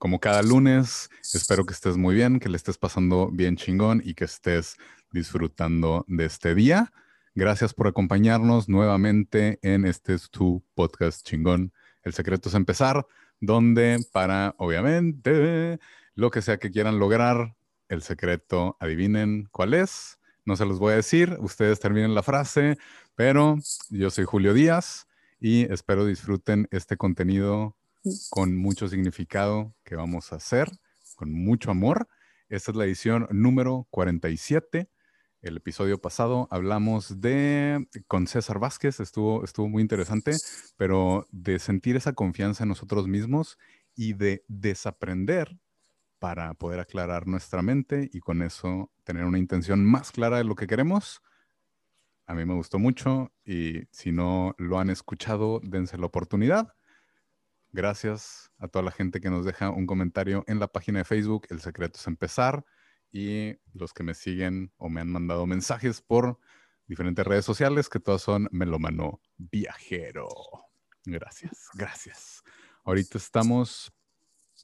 Como cada lunes, espero que estés muy bien, que le estés pasando bien chingón y que estés disfrutando de este día. Gracias por acompañarnos nuevamente en este tu podcast chingón. El secreto es empezar, donde para, obviamente, lo que sea que quieran lograr, el secreto, adivinen cuál es. No se los voy a decir, ustedes terminen la frase, pero yo soy Julio Díaz y espero disfruten este contenido con mucho significado que vamos a hacer, con mucho amor. Esta es la edición número 47. El episodio pasado hablamos de, con César Vázquez, estuvo, estuvo muy interesante, pero de sentir esa confianza en nosotros mismos y de desaprender para poder aclarar nuestra mente y con eso tener una intención más clara de lo que queremos. A mí me gustó mucho y si no lo han escuchado, dense la oportunidad. Gracias a toda la gente que nos deja un comentario en la página de Facebook. El secreto es empezar. Y los que me siguen o me han mandado mensajes por diferentes redes sociales, que todas son Melomano Viajero. Gracias, gracias. Ahorita estamos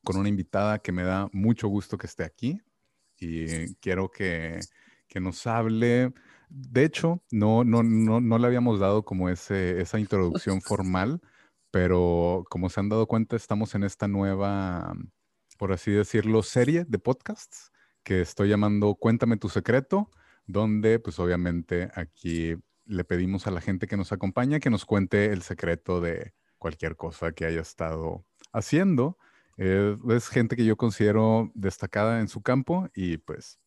con una invitada que me da mucho gusto que esté aquí y quiero que, que nos hable. De hecho, no, no, no, no le habíamos dado como ese, esa introducción formal pero como se han dado cuenta, estamos en esta nueva, por así decirlo, serie de podcasts que estoy llamando Cuéntame tu secreto, donde pues obviamente aquí le pedimos a la gente que nos acompaña que nos cuente el secreto de cualquier cosa que haya estado haciendo. Eh, es gente que yo considero destacada en su campo y pues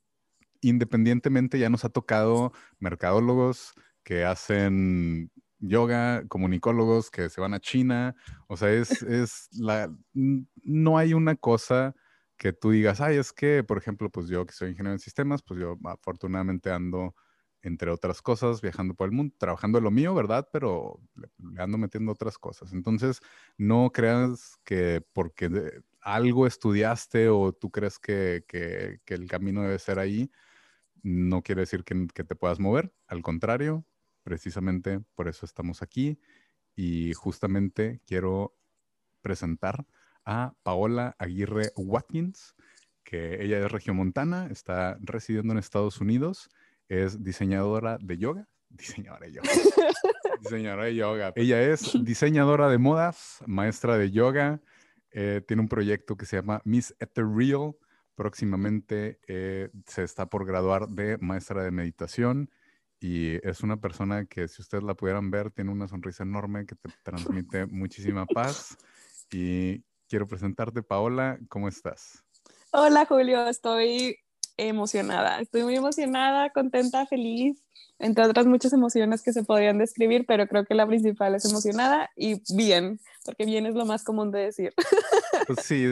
independientemente ya nos ha tocado mercadólogos que hacen yoga, comunicólogos que se van a China. O sea, es, es la, no hay una cosa que tú digas, ay, es que, por ejemplo, pues yo que soy ingeniero en sistemas, pues yo afortunadamente ando, entre otras cosas, viajando por el mundo, trabajando lo mío, ¿verdad? Pero le, ando metiendo otras cosas. Entonces, no creas que porque algo estudiaste o tú crees que, que, que el camino debe ser ahí, no quiere decir que, que te puedas mover. Al contrario, precisamente por eso estamos aquí y justamente quiero presentar a Paola Aguirre Watkins, que ella es regiomontana, está residiendo en Estados Unidos, es diseñadora de yoga, diseñadora de yoga, diseñadora de yoga. Ella es diseñadora de modas, maestra de yoga, eh, tiene un proyecto que se llama Miss Ethereal, próximamente eh, se está por graduar de maestra de meditación y es una persona que si ustedes la pudieran ver, tiene una sonrisa enorme que te transmite muchísima paz. Y quiero presentarte, Paola, ¿cómo estás? Hola, Julio, estoy emocionada, estoy muy emocionada, contenta, feliz, entre otras muchas emociones que se podrían describir, pero creo que la principal es emocionada y bien, porque bien es lo más común de decir. Pues sí,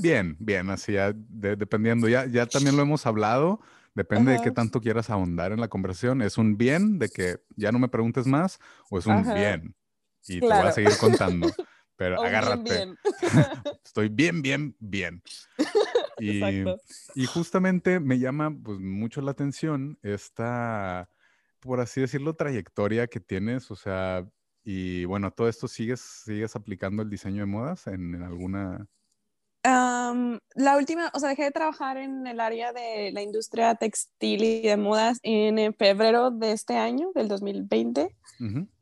bien, bien, así ya, dependiendo, ya, ya también lo hemos hablado, Depende de qué tanto quieras ahondar en la conversación. ¿Es un bien de que ya no me preguntes más o es un bien? Y te voy a seguir contando. Pero agárrate. Estoy bien, bien, bien. Y, y, justamente me llama pues, mucho la atención esta, por así decirlo, trayectoria que tienes. O sea, y bueno, todo esto sigues, sigues aplicando el diseño de modas en alguna la última, o sea, dejé de trabajar en el área de la industria textil y de modas en, febrero de este año, del 2020.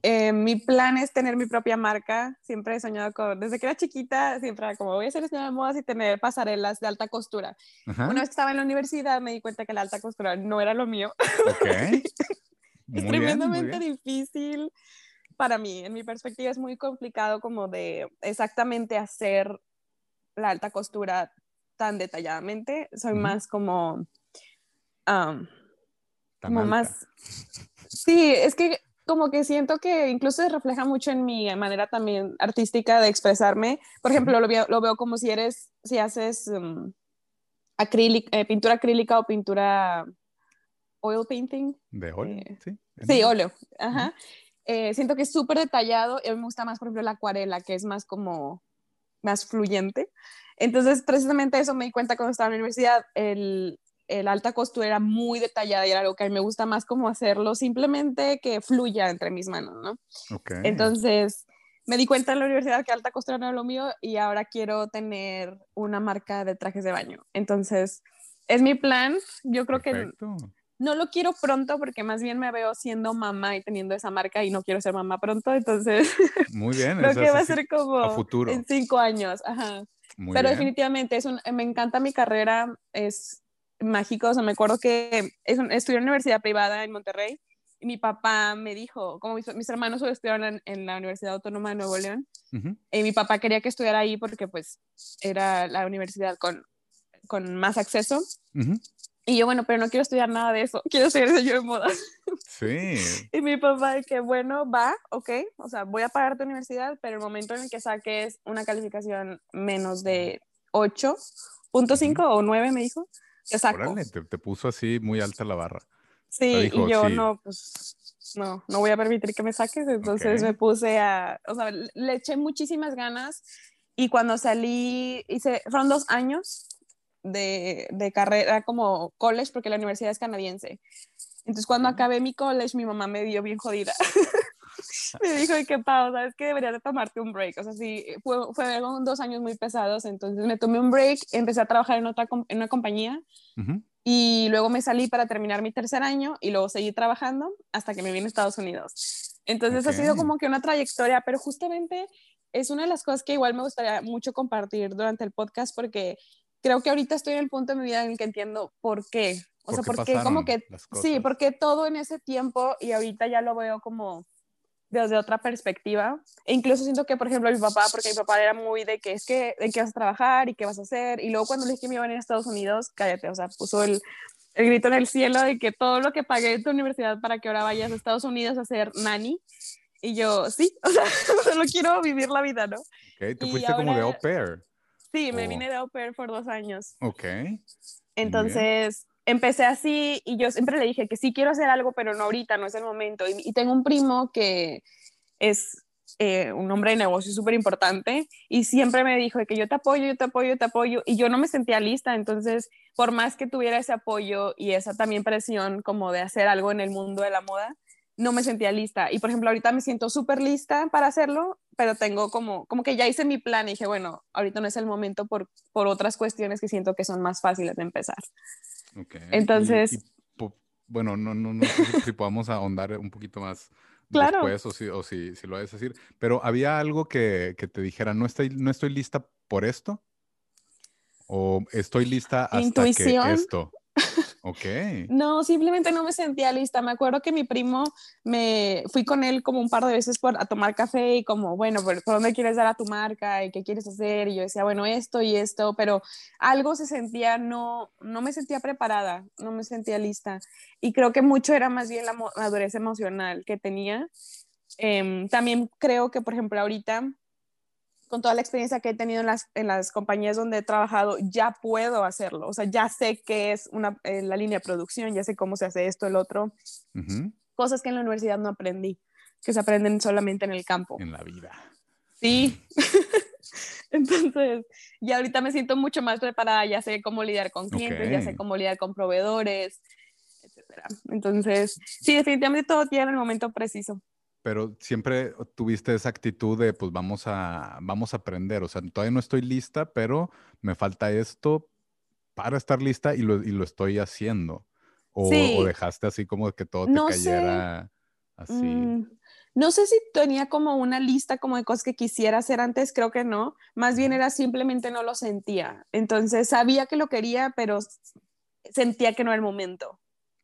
Eh, mi plan es tener mi propia marca. Siempre he soñado con, desde que era chiquita, siempre era como voy a ser diseñadora de modas y tener pasarelas de alta costura. Una vez que estaba en la universidad me di cuenta que la alta costura no era lo mío. Okay. es tremendamente difícil para mí. En mi perspectiva es muy complicado como de exactamente hacer la alta costura tan detalladamente, soy más como, como más, sí, es que como que siento que incluso se refleja mucho en mi manera también artística de expresarme. Por ejemplo, lo, veo, lo veo como si eres, si haces, um, acrílica, eh, pintura acrílica o pintura oil painting. De óleo, Eh, sí. Sí, óleo. Ajá. Eh, siento que es súper detallado y a mí me gusta más, por ejemplo, la acuarela, que es más como, más fluyente. Entonces, precisamente eso me di cuenta cuando estaba en la universidad, el, el alta costura era muy detallada y era algo que a mí me gusta más como hacerlo, simplemente que fluya entre mis manos, ¿no? Entonces, me di cuenta en la universidad que alta costura no era lo mío y ahora quiero tener una marca de trajes de baño. Entonces, es mi plan. Yo creo que. No lo quiero pronto porque más bien me veo siendo mamá y teniendo esa marca y no quiero ser mamá pronto. Entonces, Muy bien. creo que va a ser como a futuro. en cinco años. Ajá. Muy Pero bien. definitivamente es un, me encanta mi carrera, es mágico. O sea, me acuerdo que es un- estudié en una universidad privada en Monterrey y mi papá me dijo, como mis, mis hermanos estudiaron en, en la Universidad Autónoma de Nuevo León, Ujú. y mi papá quería que estudiara ahí porque pues era la universidad con, con más acceso. Ujú. Y yo, bueno, pero no quiero estudiar nada de eso, quiero ser diseño de moda. Sí. Y mi papá de que, bueno, va, ok, o sea, voy a pagar tu universidad, pero el momento en el que saques una calificación menos de 8.5 o 9, me dijo, te saco. Órale, te, te puso así muy alta la barra. Sí, dijo, y yo sí. no, pues no, no voy a permitir que me saques. Entonces Ok. me puse a, o sea, le eché muchísimas ganas y cuando salí, hice, fueron dos años de, de carrera como college, porque la universidad es canadiense. Entonces cuando acabé mi college, mi mamá me vio bien jodida. me dijo que, Pau, sabes que deberías de tomarte un break. O sea, sí, fue, fueron dos años muy pesados, entonces me tomé un break, empecé a trabajar en, otra, en una compañía y luego me salí para terminar mi tercer año y luego seguí trabajando hasta que me vine a Estados Unidos. Entonces ha sido como que una trayectoria, pero justamente es una de las cosas que igual me gustaría mucho compartir durante el podcast porque creo que ahorita estoy en el punto de mi vida en el que entiendo por qué. O ¿Por sea, porque como que sí, porque todo en ese tiempo y ahorita ya lo veo como desde otra perspectiva. E incluso siento que, por ejemplo, mi papá, porque mi papá era muy de que es que, ¿en qué vas a trabajar y qué vas a hacer? Y luego cuando le dije que me iba a venir a Estados Unidos, cállate, o sea, puso el, el grito en el cielo de que todo lo que pagué en tu universidad para que ahora vayas a Estados Unidos a ser nanny. Y yo, sí, o sea, solo quiero vivir la vida, ¿no? Ok, tú fuiste como de ahora- au pair. Sí, me Oh. vine de au pair por dos años. Ok. Entonces empecé así y yo siempre le dije que sí quiero hacer algo, pero no ahorita, no es el momento. Y, y tengo un primo que es eh, un hombre de negocio súper importante y siempre me dijo que yo te apoyo, yo te apoyo, yo te apoyo y yo no me sentía lista. Entonces, por más que tuviera ese apoyo y esa también presión como de hacer algo en el mundo de la moda, no me sentía lista. Y por ejemplo, ahorita me siento súper lista para hacerlo, pero tengo como, como que ya hice mi plan y dije, bueno, ahorita no es el momento por, por otras cuestiones que siento que son más fáciles de empezar. ok. Y- Entonces- y po- bueno, no, no, no sé si, si podamos ahondar un poquito más Claro. después o si, o si, si lo vas a decir. Pero ¿había algo que, que te dijera, no estoy, no estoy lista por esto? ¿O estoy lista hasta Intuición. que esto? Ok. No, simplemente no me sentía lista. Me acuerdo que mi primo, me fui con él como un par de veces por, a tomar café y como, bueno, ¿por, por dónde quieres dar a tu marca y qué quieres hacer? Y yo decía, bueno, esto y esto, pero algo se sentía, no, no me sentía preparada, no me sentía lista. Y creo que mucho era más bien la madurez emocional que tenía. Em, también creo que, por ejemplo, ahorita con toda la experiencia que he tenido en las, en las compañías donde he trabajado, ya puedo hacerlo. O sea, ya sé qué es una, eh, la línea de producción, ya sé cómo se hace esto, el otro. Cosas que en la universidad no aprendí, que se aprenden solamente en el campo. En la vida. Sí. Entonces, ya ahorita me siento mucho más preparada, ya sé cómo lidiar con clientes, ya sé cómo lidiar con proveedores, etcétera. Entonces, sí, definitivamente todo tiene el momento preciso. Pero siempre tuviste esa actitud de, pues vamos a, vamos a aprender. O sea, todavía no estoy lista, pero me falta esto para estar lista y lo, y lo estoy haciendo. O, Sí. o dejaste así como que todo te No sé. cayera así. Mm, no sé si tenía como una lista como de cosas que quisiera hacer antes, creo que no. Más bien era simplemente no lo sentía. Entonces sabía que lo quería, pero sentía que no era el momento.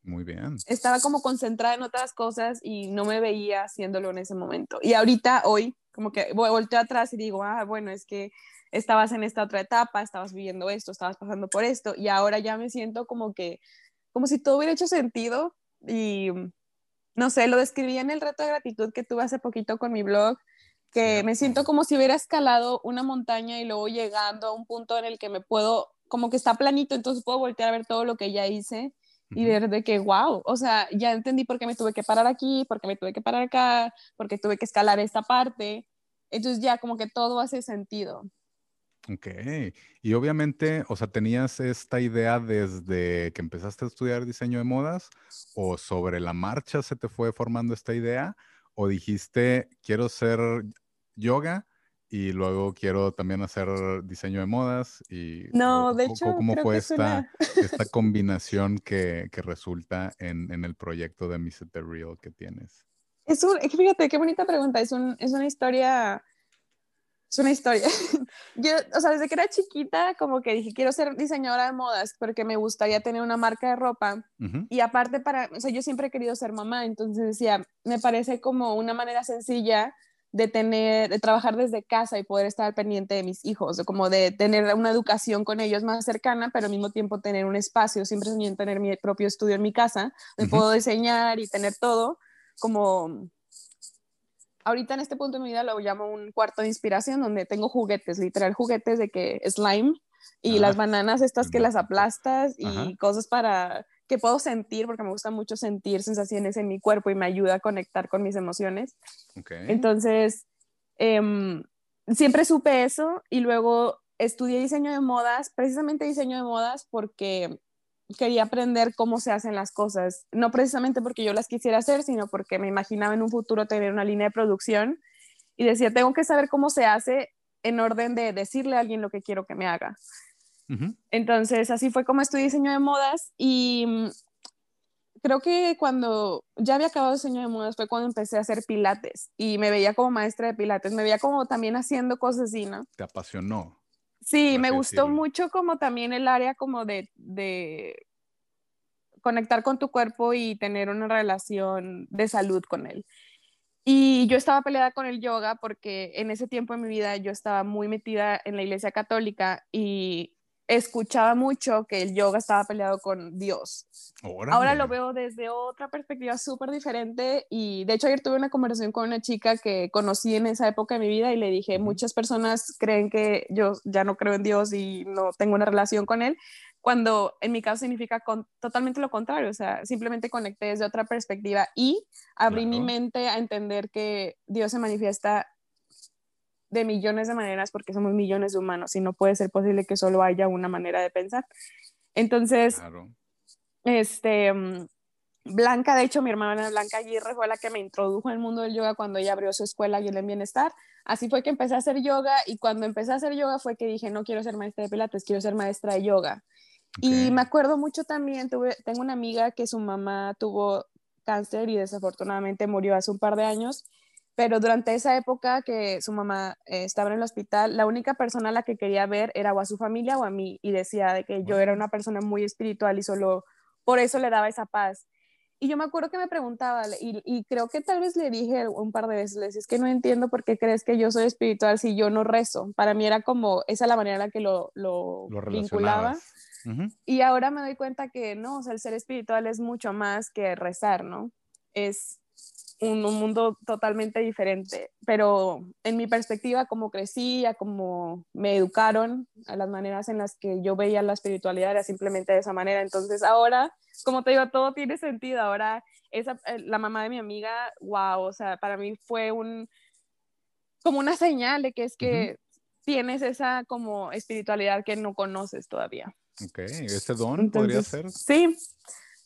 Muy bien. Estaba como concentrada en otras cosas y no me veía haciéndolo en ese momento. Y ahorita, hoy, como que vo- volteo atrás y digo, ah, bueno, es que estabas en esta otra etapa, estabas viviendo esto, estabas pasando por esto, y ahora ya me siento como que, como si todo hubiera hecho sentido y no sé, lo describí en el reto de gratitud que tuve hace poquito con mi blog, que me siento como si hubiera escalado una montaña y luego llegando a un punto en el que me puedo como que está planito, entonces puedo voltear a ver todo lo que ya hice y ver de que, wow, o sea, ya entendí por qué me tuve que parar aquí, por qué me tuve que parar acá, por qué tuve que escalar esta parte. Entonces ya como que todo hace sentido. Ok, y obviamente, o sea, ¿tenías esta idea desde que empezaste a estudiar diseño de modas o sobre la marcha se te fue formando esta idea o dijiste, quiero ser yoga y luego quiero también hacer diseño de modas y no, de hecho, ¿cómo fue esta, esta combinación que, que resulta en, en, el proyecto de Miss The Real que tienes? Es un, fíjate, qué bonita pregunta, es, un, es una historia, es una historia. Yo, o sea, desde que era chiquita, como que dije, quiero ser diseñadora de modas porque me gustaría tener una marca de ropa. Y aparte, para, o sea, yo siempre he querido ser mamá, entonces decía, me parece como una manera sencilla de tener, de trabajar desde casa y poder estar pendiente de mis hijos, como de tener una educación con ellos más cercana, pero al mismo tiempo tener un espacio, siempre soñé en tener mi propio estudio en mi casa, donde puedo diseñar y tener todo, como ahorita en este punto de mi vida lo llamo un cuarto de inspiración, donde tengo juguetes, literal juguetes de que slime y las bananas estas que las aplastas y cosas para que puedo sentir, porque me gusta mucho sentir sensaciones en mi cuerpo y me ayuda a conectar con mis emociones. Entonces, em, siempre supe eso y luego estudié diseño de modas, precisamente diseño de modas porque quería aprender cómo se hacen las cosas, no precisamente porque yo las quisiera hacer, sino porque me imaginaba en un futuro tener una línea de producción y decía, tengo que saber cómo se hace en orden de decirle a alguien lo que quiero que me haga. Entonces, así fue como estudié diseño de modas y mm, creo que cuando ya había acabado diseño de modas fue cuando empecé a hacer pilates y me veía como maestra de pilates, me veía como también haciendo cosas así, ¿no? ¿Te apasionó? Sí, me gustó mucho como también el área como de, de conectar con tu cuerpo y tener una relación de salud con él. Y yo estaba peleada con el yoga porque en ese tiempo de mi vida yo estaba muy metida en la iglesia católica y escuchaba mucho que el yoga estaba peleado con Dios. Ahora lo veo desde otra perspectiva súper diferente y de hecho ayer tuve una conversación con una chica que conocí en esa época de mi vida y le dije, muchas personas creen que yo ya no creo en Dios y no tengo una relación con Él, cuando en mi caso significa con, totalmente lo contrario, o sea, simplemente conecté desde otra perspectiva y abrí mi mente a entender que Dios se manifiesta de millones de maneras porque somos millones de humanos y no puede ser posible que solo haya una manera de pensar. Entonces, este, mm, Blanca, de hecho, mi hermana Blanca Aguirre fue la que me introdujo al mundo del yoga cuando ella abrió su escuela y en Bienestar. Así fue que empecé a hacer yoga y cuando empecé a hacer yoga fue que dije, no quiero ser maestra de pilates, quiero ser maestra de yoga. Y me acuerdo mucho también, tuve, tengo una amiga que su mamá tuvo cáncer y desafortunadamente murió hace un par de años pero durante esa época que su mamá eh, estaba en el hospital, la única persona a la que quería ver era o a su familia o a mí y decía de que yo era una persona muy espiritual y solo por eso le daba esa paz. Y yo me acuerdo que me preguntaba, y, creo que tal vez le dije un par de veces, le decía, es que no entiendo por qué crees que yo soy espiritual si yo no rezo. Para mí era como, esa la manera en la que lo, lo, vinculaba. Y ahora me doy cuenta que no, o sea, el ser espiritual es mucho más que rezar, ¿no? Es un, mundo totalmente diferente, pero en mi perspectiva, como crecí, a como me educaron, a las maneras en las que yo veía la espiritualidad era simplemente de esa manera. Entonces ahora, como te digo, todo tiene sentido. Ahora, esa, eh, la mamá de mi amiga, wow, o sea, para mí fue un, como una señal de que es que tienes esa como espiritualidad que no conoces todavía. Ok, ¿ese don podría ser? Sí,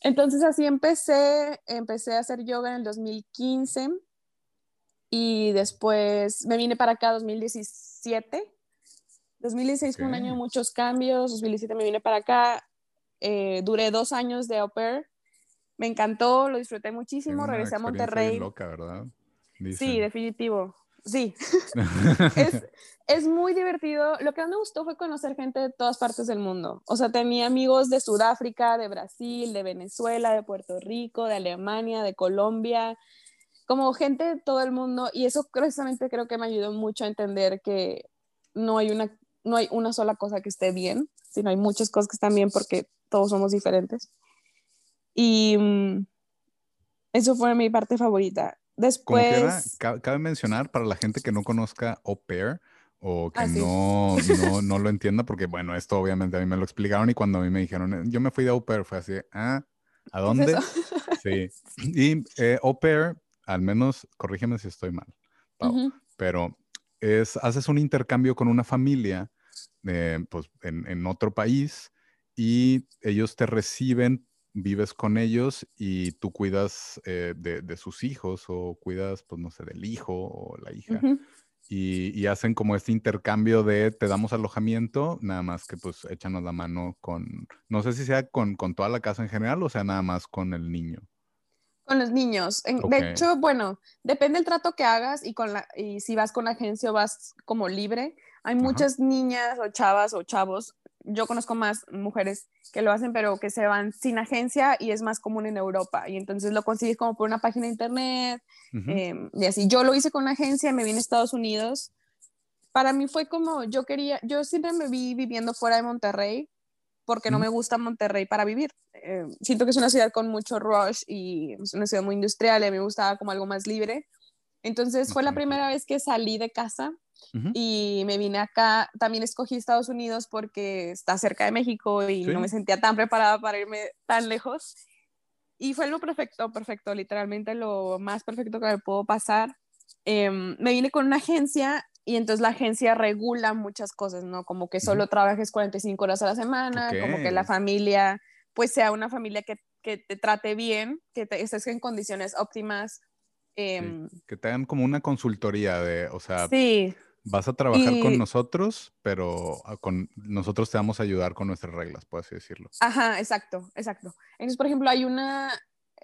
entonces así empecé, empecé a hacer yoga en el 2015 y después me vine para acá 2017. 2016 fue un año de muchos cambios, 2017 me vine para acá, eh, duré dos años de au pair, me encantó, lo disfruté muchísimo, regresé a Monterrey. Loca, ¿verdad? Sí, definitivo. Sí, es, muy divertido. Lo que más me gustó fue conocer gente de todas partes del mundo. O sea, tenía amigos de Sudáfrica, de Brasil, de Venezuela, de Puerto Rico, de Alemania, de Colombia, como gente de todo el mundo. Y eso precisamente creo que me ayudó mucho a entender que no hay una, no hay una sola cosa que esté bien, sino hay muchas cosas que están bien porque todos somos diferentes. Y mm, eso fue mi parte favorita. Después. cabe mencionar para la gente que no conozca au pair o que no, no, no, lo entienda, porque bueno, esto obviamente a mí me lo explicaron y cuando a mí me dijeron, yo me fui de au pair, fue así, ah, ¿a dónde? sí. Y eh, au pair, al menos, corrígeme si estoy mal, pero es, haces un intercambio con una familia eh, pues, en, en otro país y ellos te reciben vives con ellos y tú cuidas eh, de, sus hijos o cuidas, pues no sé, del hijo o la hija. y, hacen como este intercambio de te damos alojamiento, nada más que pues échanos la mano con, no sé si sea con, toda la casa en general o sea nada más con el niño. Con los niños. De hecho, bueno, depende del trato que hagas y, con la, y si vas con agencia o vas como libre. Hay muchas niñas o chavas o chavos yo conozco más mujeres que lo hacen, pero que se van sin agencia y es más común en Europa. Y entonces lo consigues como por una página de internet em, y así. Yo lo hice con una agencia, me vine a Estados Unidos. Para mí fue como, yo quería, yo siempre me vi viviendo fuera de Monterrey porque no me gusta Monterrey para vivir. Em, siento que es una ciudad con mucho rush y es una ciudad muy industrial y a mí me gustaba como algo más libre. Entonces fue la primera vez que salí de casa y me vine acá, también escogí Estados Unidos porque está cerca de México y no me sentía tan preparada para irme tan lejos. Y fue lo perfecto, perfecto, literalmente lo más perfecto que me pudo pasar. Em, me vine con una agencia y entonces la agencia regula muchas cosas, ¿no? Como que solo trabajes 45 horas a la semana, como que la familia, pues sea una familia que, que te trate bien, que te, estés en condiciones óptimas. Em, que te hagan como una consultoría de, o sea, sí. Vas a trabajar con nosotros, pero ah, con nosotros te vamos a ayudar con nuestras reglas, por así decirlo. Ajá, exacto, exacto. Entonces, por ejemplo, hay una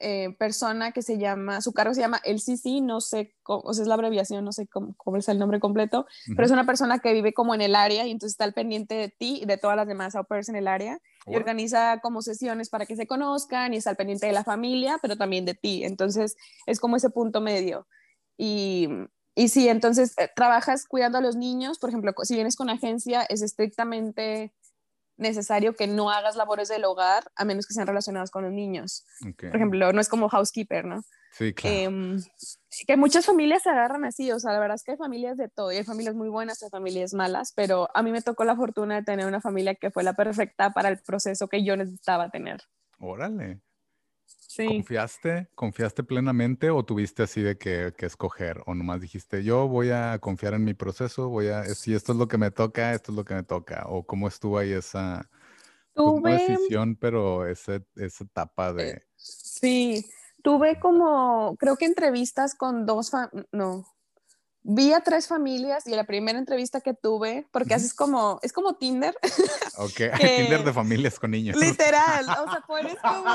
eh, persona que se llama, su cargo se llama LCC, no sé, cómo, o sea, es la abreviación, no sé cómo, es el nombre completo, pero es una persona que vive como en el área y entonces está al pendiente de ti y de todas las demás au en el área y organiza como sesiones para que se conozcan y está al pendiente de la familia, pero también de ti. Entonces, es como ese punto medio. Y y sí, entonces eh, trabajas cuidando a los niños, por ejemplo, si vienes con agencia, es estrictamente necesario que no hagas labores del hogar a menos que sean relacionadas con los niños. Por ejemplo, no es como housekeeper, ¿no? Sí, claro. Em, que muchas familias se agarran así, o sea, la verdad es que hay familias de todo, y hay familias muy buenas, hay familias malas, pero a mí me tocó la fortuna de tener una familia que fue la perfecta para el proceso que yo necesitaba tener. Órale. ¿Confiaste, ¿Confiaste plenamente o tuviste así de que, escoger? ¿O nomás dijiste, yo voy a confiar en mi proceso, voy a, si esto es lo que me toca, esto es lo que me toca? ¿O cómo estuvo ahí esa pues, decisión, pero ese, esa etapa de... Eh, sí, tuve como, creo que entrevistas con dos, no, vi a tres familias y la primera entrevista que tuve, porque haces como, es como Tinder. Ok, Tinder de familias con niños. Literal, o sea, pones como...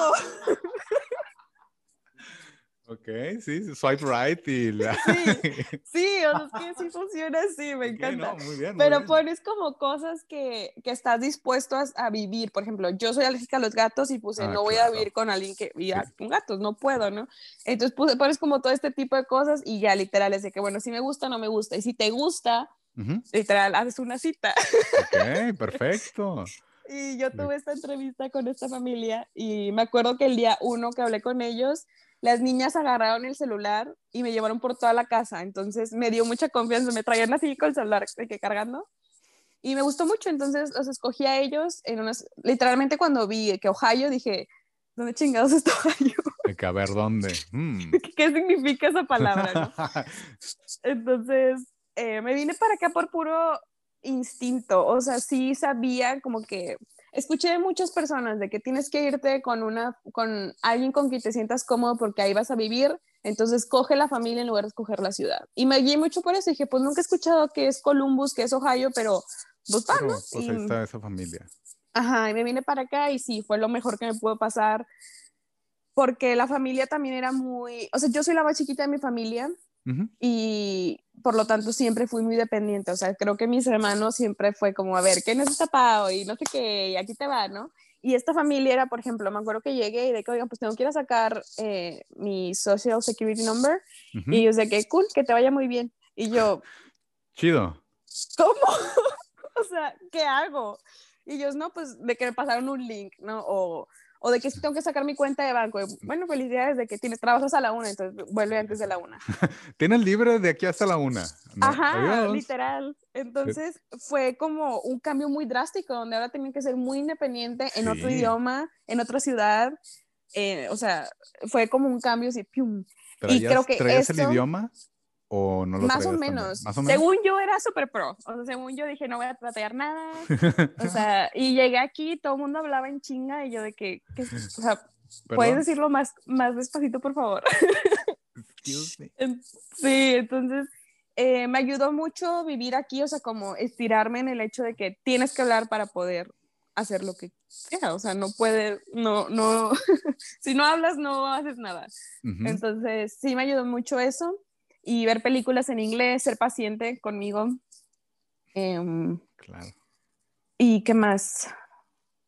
Ok, sí, swipe right y la... Sí, sí, o sea, es que sí funciona así, me encanta. muy bien, Pero pones como cosas que, que estás dispuesto a, vivir. Por ejemplo, yo soy alérgica a los gatos y puse, ah, no voy a vivir con alguien que viva con gatos, no puedo, ¿no? Entonces pones como todo este tipo de cosas y ya literal es de que, bueno, si me gusta, no me gusta. Y si te gusta, literal, haces una cita. Ok, perfecto. y yo tuve esta entrevista con esta familia y me acuerdo que el día uno que hablé con ellos, las niñas agarraron el celular y me llevaron por toda la casa. Entonces me dio mucha confianza, me traían así con el celular de que cargando. Y me gustó mucho, entonces los escogí a ellos en unas, literalmente cuando vi que Ohio dije, ¿dónde chingados está Ohio? que a ver dónde. Mm. ¿Qué significa esa palabra? Entonces eh, me vine para acá por puro instinto, o sea, sí sabía como que escuché de muchas personas de que tienes que irte con una con alguien con quien te sientas cómodo porque ahí vas a vivir, entonces coge la familia en lugar de escoger la ciudad. Y me guié mucho por eso, dije, pues nunca he escuchado que es Columbus, que es Ohio, pero pues va, ¿no? Pues ahí está esa familia. Ajá, y me vine para acá y sí, fue lo mejor que me pudo pasar porque la familia también era muy, o sea, yo soy la más chiquita de mi familia, y por lo tanto siempre fui muy dependiente, o sea, creo que mis hermanos siempre fue como, a ver, ¿qué necesita Pau? Y no sé qué, y aquí te va, ¿no? Y esta familia era, por ejemplo, me acuerdo que llegué y de que, oigan, pues tengo que ir a sacar eh, mi Social Security Number, y yo sé que cool, que te vaya muy bien. Y yo... Chido. ¿Cómo? o sea, ¿qué hago? Y ellos, no, pues de que me pasaron un link, ¿no? O, o de que tengo que sacar mi cuenta de banco. Bueno, felicidades de que tienes trabajos a la una, entonces vuelve antes de la una. tienes libre de aquí hasta la una. Ajá, literal. Entonces fue como un cambio muy drástico, donde ahora tenía que ser muy independiente en otro idioma, en otra ciudad. Eh, o sea, fue como un cambio así, ¡pium! y creo que ¿traías el idioma? ¿O no lo más o, menos. ¿Más o menos. Según yo era súper pro. O sea, según yo dije, no voy a tratar nada. o sea, y llegué aquí, todo el mundo hablaba en chinga y yo de que, que o sea, ¿puedes decirlo más, más despacito, por favor? sí, entonces eh, me ayudó mucho vivir aquí, o sea, como estirarme en el hecho de que tienes que hablar para poder hacer lo que sea, o sea, no puede, no, no, si no hablas no haces nada. Entonces, sí me ayudó mucho eso y ver películas en inglés, ser paciente conmigo. Em, claro. ¿Y qué más?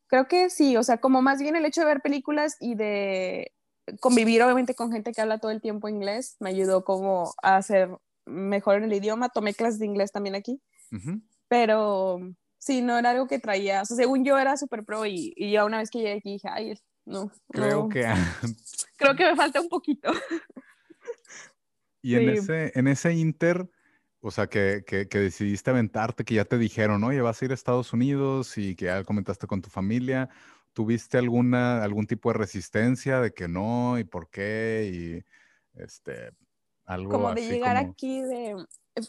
Creo que sí, o sea, como más bien el hecho de ver películas y de convivir obviamente con gente que habla todo el tiempo inglés, me ayudó como a hacer mejor en el idioma. Tomé clases de inglés también aquí, pero sí, no era algo que traía, o sea, según yo era súper pro y, y, ya una vez que llegué aquí dije, ay, no. Creo que... Creo que me falta un poquito. Y en, ese, en ese inter, o sea, que, que, decidiste aventarte, que ya te dijeron, oye, vas a ir a Estados Unidos y que ya comentaste con tu familia, ¿tuviste alguna, algún tipo de resistencia de que no y por qué? Y este, algo Como de llegar aquí de...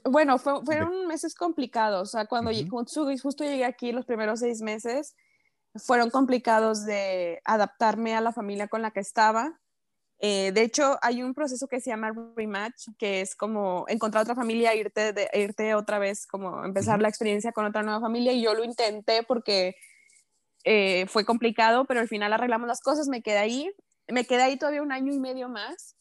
Bueno, fueron meses complicados, o sea, cuando justo llegué aquí los primeros seis meses, fueron complicados de adaptarme a la familia con la que estaba eh, de hecho, hay un proceso que se llama rematch, que es como encontrar otra familia, irte, de, irte otra vez, como empezar la experiencia con otra nueva familia. Y yo lo intenté porque eh, fue complicado, pero al final arreglamos las cosas, me quedé ahí. Me quedé ahí todavía un año y medio más.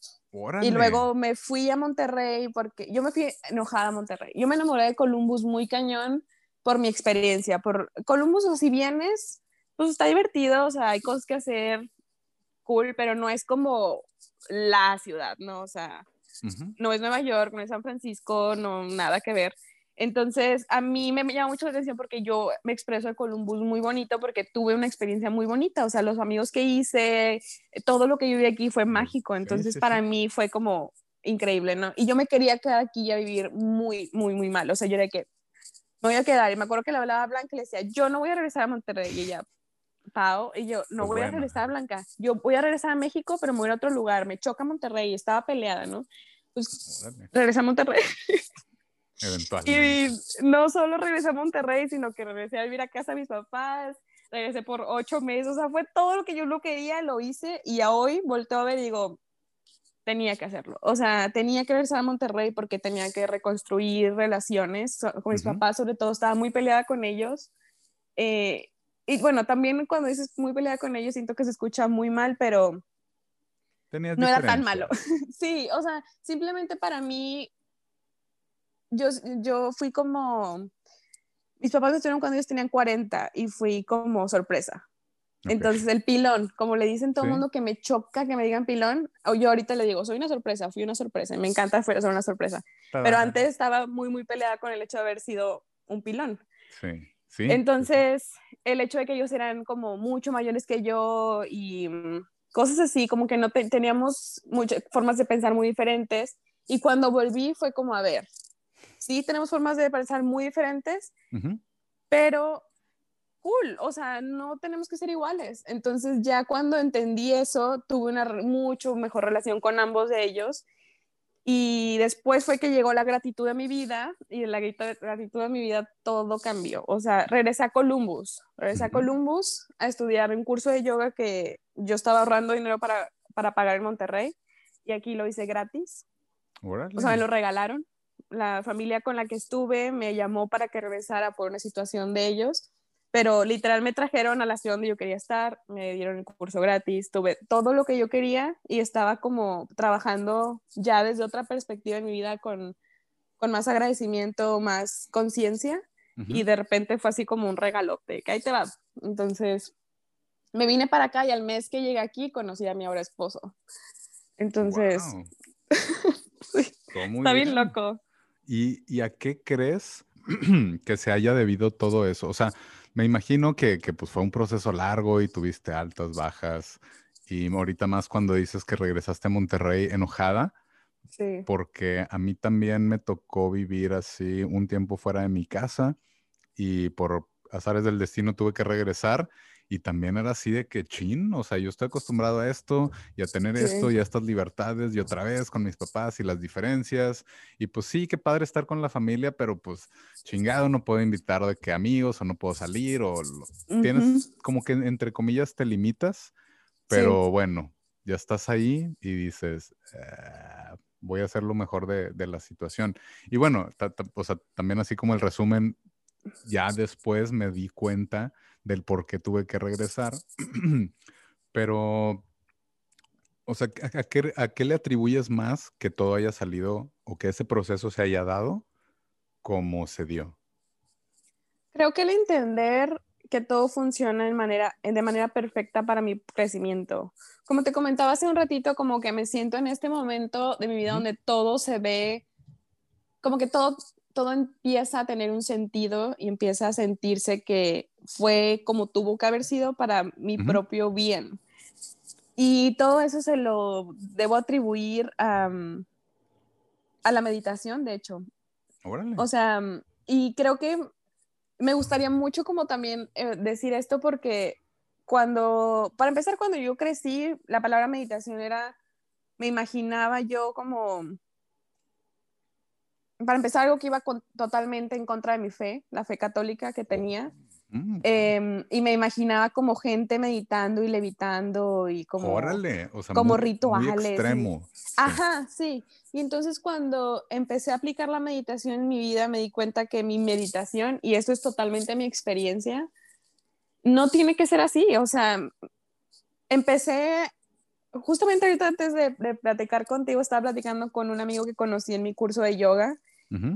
Y luego me fui a Monterrey porque yo me fui enojada a Monterrey. Yo me enamoré de Columbus muy cañón por mi experiencia. Por Columbus, o si vienes, pues está divertido, o sea, hay cosas que hacer, cool, pero no es como la ciudad, ¿no? O sea, no es Nueva York, no es San Francisco, no, nada que ver. Entonces, a mí me llama mucho la atención porque yo me expreso de Columbus muy bonito porque tuve una experiencia muy bonita. O sea, los amigos que hice, todo lo que yo vi aquí fue mágico. Entonces, para mí fue como increíble, ¿no? Y yo me quería quedar aquí y a vivir muy, muy, muy mal. O sea, yo era que me voy a quedar. Y me acuerdo que le hablaba a Blanca y le decía, yo no voy a regresar a Monterrey. Y ella, Pau, y yo, no voy a regresar a Blanca, yo voy a regresar a México, pero me voy a otro lugar, me choca Monterrey, estaba peleada, ¿no? Pues regresé a Monterrey. Eventualmente. Y no solo regresé a Monterrey, sino que regresé a vivir a casa de mis papás, regresé por ocho meses, o sea, fue todo lo que yo lo quería, lo hice, y a hoy volteo a ver y digo, tenía que hacerlo. O sea, tenía que regresar a Monterrey porque tenía que reconstruir relaciones con mis papás, sobre todo estaba muy peleada con ellos. Eh, y bueno, también cuando dices muy peleada con ellos, siento que se escucha muy mal, pero no era tan malo. sí, o sea, simplemente para mí, yo, yo fui como, mis papás estuvieron cuando ellos tenían 40 y fui como sorpresa. Entonces, el pilón, como le dicen todo el mundo que me choca que me digan pilón, o yo ahorita le digo, soy una sorpresa, fui una sorpresa, me encanta ser una sorpresa. Pero antes estaba muy, muy peleada con el hecho de haber sido un pilón. Sí. Entonces, el hecho de que ellos eran como mucho mayores que yo y mm, cosas así, como que no teníamos muchas formas de pensar muy diferentes. Y cuando volví fue como, a ver, sí tenemos formas de pensar muy diferentes, pero cool, o sea, no tenemos que ser iguales. Entonces ya cuando entendí eso, tuve una mucho mejor relación con ambos de ellos y después fue que llegó la gratitud a mi vida y en la gratitud a mi vida todo cambió. O sea, regresé a Columbus, regresé a Columbus a estudiar un curso de yoga que yo estaba ahorrando dinero para, para pagar en Monterrey y aquí lo hice gratis. O sea, me lo regalaron. La familia con la que estuve me llamó para que regresara por una situación de ellos pero literal me trajeron a la ciudad donde yo quería estar, me dieron el curso gratis, tuve todo lo que yo quería y estaba como trabajando ya desde otra perspectiva en mi vida con, con más agradecimiento, más conciencia y de repente fue así como un regalote, que ahí te va. Entonces me vine para acá y al mes que llegué aquí conocí a mi ahora esposo. Entonces, está bien, loco. ¿Y, ¿Y a qué crees que se haya debido todo eso? O sea, Me imagino que, que pues fue un proceso largo y tuviste altas, bajas. Y ahorita más cuando dices que regresaste a Monterrey enojada. Sí. Porque a mí también me tocó vivir así un tiempo fuera de mi casa y por azares del destino tuve que regresar y también era así de que chin, o sea, yo estoy acostumbrado a esto y a tener esto y a estas libertades y otra vez con mis papás y las diferencias. Y pues sí, qué padre estar con la familia, pero pues chingado, no puedo invitar de que amigos o no puedo salir o tienes como que entre comillas te limitas, pero bueno, ya estás ahí y dices, ah, voy a hacer lo mejor de, de la situación. Y bueno, o sea, también así como el resumen, ya después me di cuenta del por qué tuve que regresar. Pero, o sea, ¿a qué, ¿a qué, le atribuyes más que todo haya salido o que ese proceso se haya dado como se dio? Creo que el entender que todo funciona de manera, de manera perfecta para mi crecimiento. Como te comentaba hace un ratito, como que me siento en este momento de mi vida donde todo se ve, como que todo todo empieza a tener un sentido y empieza a sentirse que fue como tuvo que haber sido para mi propio bien. Y todo eso se lo debo atribuir a, a la meditación, de hecho. O sea, y creo que me gustaría mucho como también eh, decir esto porque cuando, para empezar, cuando yo crecí, la palabra meditación era, me imaginaba yo como para empezar, algo que iba totalmente en contra de mi fe, la fe católica que tenía. Mm. Em, y me imaginaba como gente meditando y levitando y como, como rituales. extremo. Ajá, sí. Y entonces cuando empecé a aplicar la meditación en mi vida, me di cuenta que mi meditación, y esto es totalmente mi experiencia, no tiene que ser así. O sea, empecé, justamente ahorita antes de, de platicar contigo, estaba platicando con un amigo que conocí en mi curso de yoga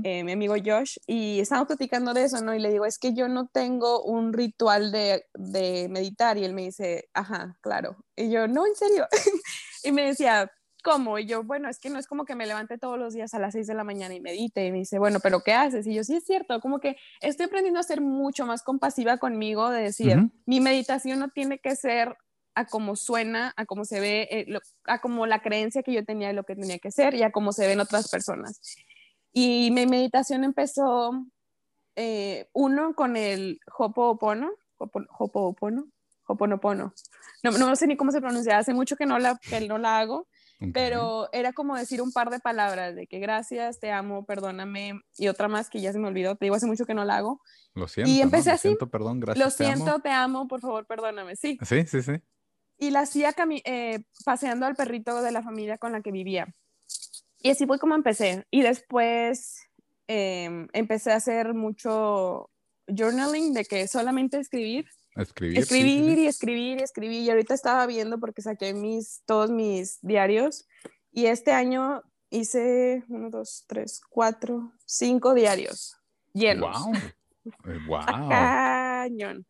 eh, mi amigo Josh, y estábamos platicando de eso, ¿no? Y le digo, es que yo no tengo un ritual de, de meditar, y él me dice, ajá, claro. Y yo, no, en serio. y me decía, ¿cómo? Y yo, bueno, es que no es como que me levante todos los días a las 6 de la mañana y medite. Y me dice, bueno, pero ¿qué haces? Y yo, sí, es cierto, como que estoy aprendiendo a ser mucho más compasiva conmigo, de decir, mi meditación no tiene que ser a cómo suena, a cómo se ve, eh, a como la creencia que yo tenía de lo que tenía que ser y a cómo se ven otras personas. Y mi meditación empezó, eh, uno, con el Hopo'opono, Hopo'opono, Hoponopono. No, no sé ni cómo se pronuncia, hace mucho que no la, que no la hago, pero era como decir un par de palabras de que gracias, te amo, perdóname, y otra más que ya se me olvidó, te digo, hace mucho que no la hago. Lo siento. Y empecé Lo así. siento, perdón, gracias. Lo siento, te amo. por favor, perdóname, sí. Sí, sí, sí. Y la hacía eh, paseando al perrito de la familia con la que vivía. Y así fue como empecé. Y después em, empecé a hacer mucho journaling, de que solamente escribir. Escribir. Escribir y escribir y escribir. Y ahorita estaba viendo porque saqué mis, todos mis diarios. Y este año hice uno, dos, tres, cuatro, cinco diarios llenos. ¡Wow! ¡Wow! Cañón.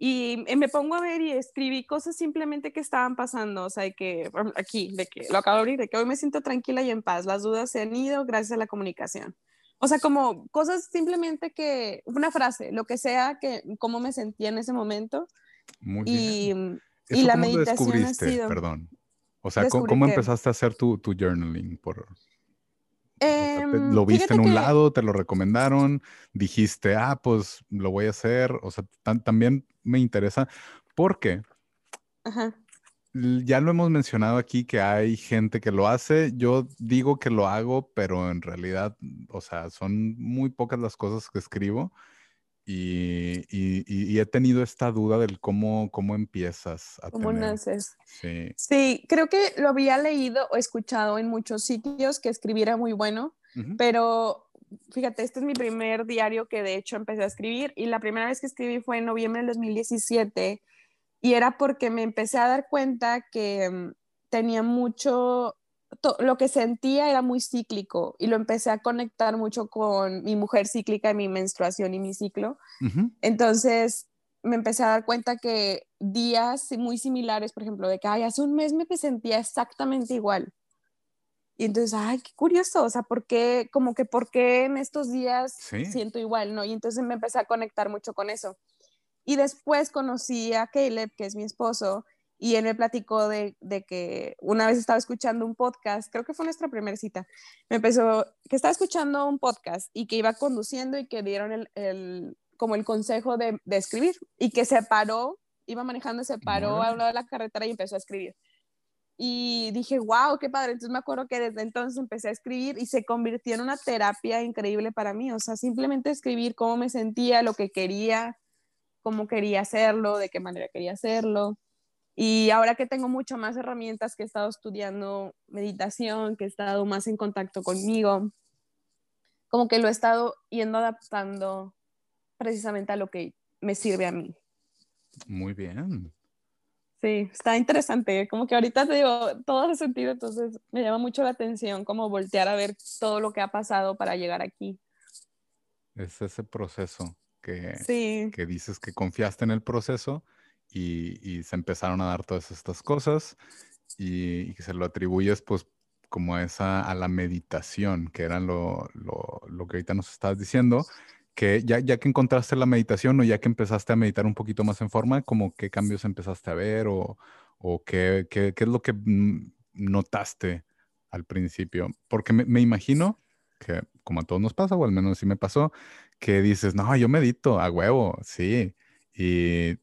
Y me pongo a ver y escribí cosas simplemente que estaban pasando, o sea, que aquí, de que lo acabo de abrir, de que hoy me siento tranquila y en paz, las dudas se han ido gracias a la comunicación. O sea, como cosas simplemente que, una frase, lo que sea, que cómo me sentía en ese momento. Muy y, bien. y la meditación ha sido... Perdón. O sea, ¿cómo, empezaste a hacer tu, tu journaling? Por... Em, lo viste en un lado, te lo recomendaron, dijiste, ah, pues lo voy a hacer. O sea, también me interesa porque ya lo hemos mencionado aquí que hay gente que lo hace. Yo digo que lo hago, pero en realidad, o sea, son muy pocas las cosas que escribo. Y, he tenido esta duda del cómo, cómo empiezas a ¿Cómo tener... naces? Sí. sí, creo que lo había leído o escuchado en muchos sitios que escribiera muy bueno, pero fíjate, este es mi primer diario que de hecho empecé a escribir y la primera vez que escribí fue en noviembre del 2017 y era porque me empecé a dar cuenta que mm, tenía mucho, lo que sentía era muy cíclico y lo empecé a conectar mucho con mi mujer cíclica, mi menstruación y mi ciclo. Entonces me empecé a dar cuenta que días muy similares, por ejemplo, de que hace un mes me sentía exactamente igual y entonces, ay, qué curioso, o sea, ¿por qué, como que, por qué en estos días siento igual, no? Y entonces me empecé a conectar mucho con eso. Y después conocí a Caleb, que es mi esposo, y él me platicó de, que una vez estaba escuchando un podcast, creo que fue nuestra primera cita, me empezó, que estaba escuchando un podcast y que iba conduciendo y que dieron el, como el consejo de, de, escribir y que se paró, iba manejando, se paró a un lado de la carretera y empezó a escribir. Y dije, wow, qué padre. Entonces me acuerdo que desde entonces empecé a escribir y se convirtió en una terapia increíble para mí. O sea, simplemente escribir cómo me sentía, lo que quería, cómo quería hacerlo, de qué manera quería hacerlo. Y ahora que tengo mucho más herramientas, que he estado estudiando meditación, que he estado más en contacto conmigo, como que lo he estado yendo adaptando precisamente a lo que me sirve a mí. Muy bien. Sí, está interesante. Como que ahorita te digo, todo hace sentido, entonces me llama mucho la atención como voltear a ver todo lo que ha pasado para llegar aquí. Es ese proceso que, que dices que confiaste en el proceso y, se empezaron a dar todas estas cosas y, se lo atribuyes pues como a esa, a la meditación, que era lo, lo, que ahorita nos estabas diciendo, que ya, ya que encontraste la meditación o ya que empezaste a meditar un poquito más en forma, como qué cambios empezaste a ver o, o qué, qué, qué, es lo que notaste al principio. Porque me, me, imagino que como a todos nos pasa, o al menos sí me pasó, que dices, no, yo medito a huevo, sí. Y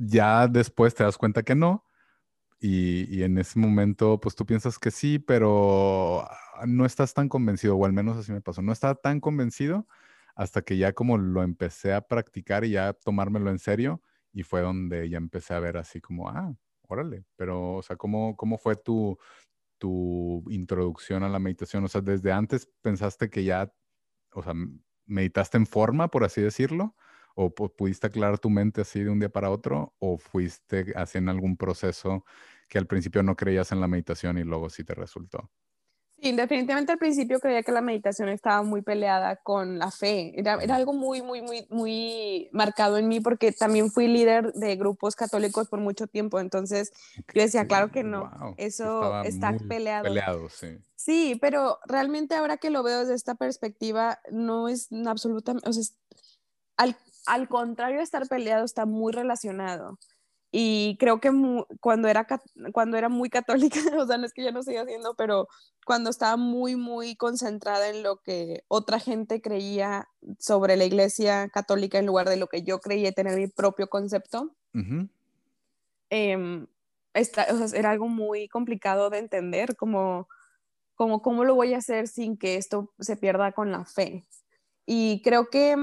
ya después te das cuenta que no. Y, en ese momento, pues tú piensas que sí, pero no estás tan convencido, o al menos así me pasó. No estaba tan convencido hasta que ya como lo empecé a practicar y ya tomármelo en serio, y fue donde ya empecé a ver así como, ah, órale, pero, o sea, ¿cómo, cómo fue tu, tu introducción a la meditación? O sea, desde antes pensaste que ya, o sea, meditaste en forma, por así decirlo, ¿O pudiste aclarar tu mente así de un día para otro? ¿O fuiste haciendo algún proceso que al principio no creías en la meditación y luego sí te resultó? Sí, definitivamente al principio creía que la meditación estaba muy peleada con la fe. Era, era, algo muy, muy, muy, muy marcado en mí porque también fui líder de grupos católicos por mucho tiempo. Entonces yo decía, claro que no, eso está peleado. Peleado, sí. Sí, pero realmente ahora que lo veo desde esta perspectiva, no es absolutamente, o sea, al, al contrario de estar peleado, está muy relacionado. Y creo que cuando, era, cuando era muy católica, o sea, no es que ya no siga haciendo, pero cuando estaba muy, muy concentrada en lo que otra gente creía sobre la iglesia católica en lugar de lo que yo creía tener mi propio concepto, em, era algo muy complicado de entender, como, como cómo lo voy a hacer sin que esto se pierda con la fe. Y creo que...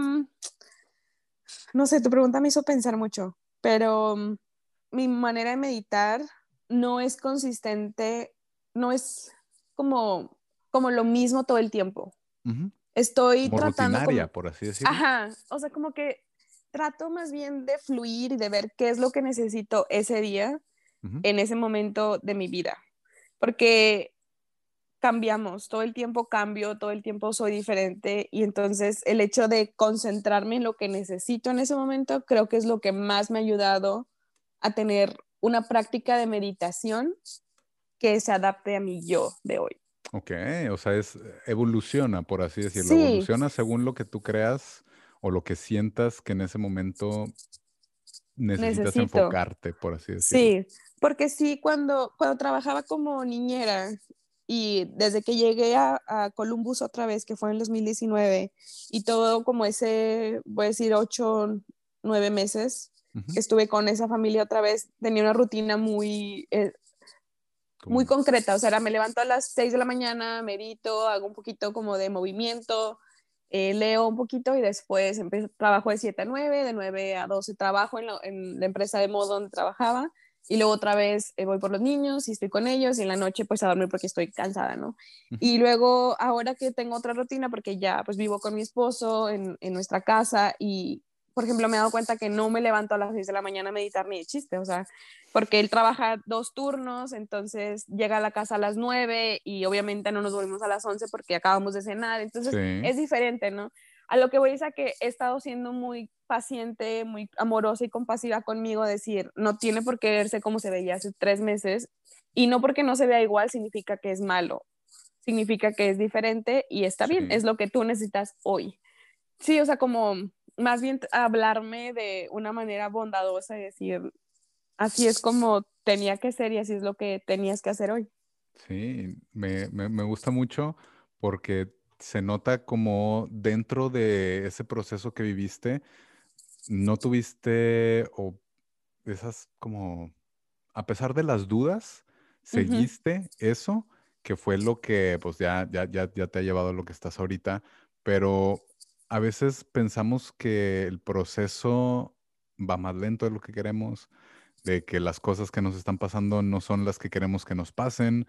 No sé, tu pregunta me hizo pensar mucho, pero mm, mi manera de meditar no es consistente, no es como, como lo mismo todo el tiempo. Estoy tratando... Rutinaria, por así decirlo. Ajá, o sea, como que trato más bien de fluir y de ver qué es lo que necesito ese día, en ese momento de mi vida. Porque cambiamos, todo el tiempo cambio, todo el tiempo soy diferente y entonces el hecho de concentrarme en lo que necesito en ese momento creo que es lo que más me ha ayudado a tener una práctica de meditación que se adapte a mi yo de hoy. Ok, o sea, es evoluciona, por así decirlo, evoluciona según lo que tú creas o lo que sientas que en ese momento necesitas enfocarte, por así decirlo. Sí, porque sí, cuando, cuando trabajaba como niñera, y desde que llegué a, Columbus otra vez, que fue en el 2019, y todo como ese, voy a decir, ocho, nueve meses que estuve con esa familia otra vez, tenía una rutina muy, eh, muy concreta. O sea, me levanto a las seis de la mañana, medito, hago un poquito como de movimiento, eh, leo un poquito y después empiezo, trabajo de 7 a 9, de 9 a 12 trabajo en, en la empresa de modo donde trabajaba y luego otra vez eh, voy por los niños y estoy con ellos y en la noche pues a dormir porque estoy cansada, ¿no? Y luego ahora que tengo otra rutina porque ya pues vivo con mi esposo en, en, nuestra casa y por ejemplo me he dado cuenta que no me levanto a las 6 de la mañana a meditar ni de chiste, o sea, porque él trabaja dos turnos, entonces llega a la casa a las 9 y obviamente no nos volvimos a las 11 porque acabamos de cenar, entonces es diferente, ¿no? A lo que voy es a que he estado siendo muy paciente, muy amorosa y compasiva conmigo, decir, no tiene por qué verse como se veía hace tres meses y no porque no se vea igual significa que es malo, significa que es diferente y está bien, es lo que tú necesitas hoy. Sí, o sea, como más bien hablarme de una manera bondadosa y decir, así es como tenía que ser y así es lo que tenías que hacer hoy. Sí, me, me gusta mucho porque se nota como dentro de ese proceso que viviste, no tuviste o esas como, a pesar de las dudas, seguiste eso, que fue lo que pues ya, ya, ya, ya te ha llevado a lo que estás ahorita, pero a veces pensamos que el proceso va más lento de lo que queremos, de que las cosas que nos están pasando no son las que queremos que nos pasen,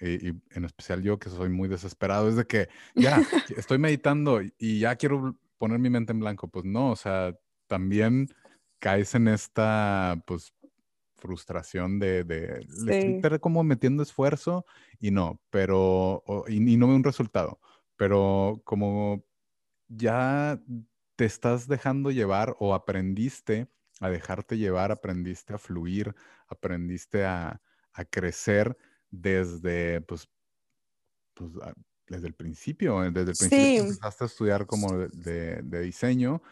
y, en especial yo que soy muy desesperado, es de que ya estoy meditando y ya quiero poner mi mente en blanco. Pues no, o sea, también caes en esta, pues, frustración de, de estar como metiendo esfuerzo y no, pero, y, y, no veo un resultado, pero como ya te estás dejando llevar o aprendiste a dejarte llevar, aprendiste a fluir, aprendiste a, a crecer desde, pues, pues desde el principio, eh, desde el principio empezaste a estudiar como de, de, diseño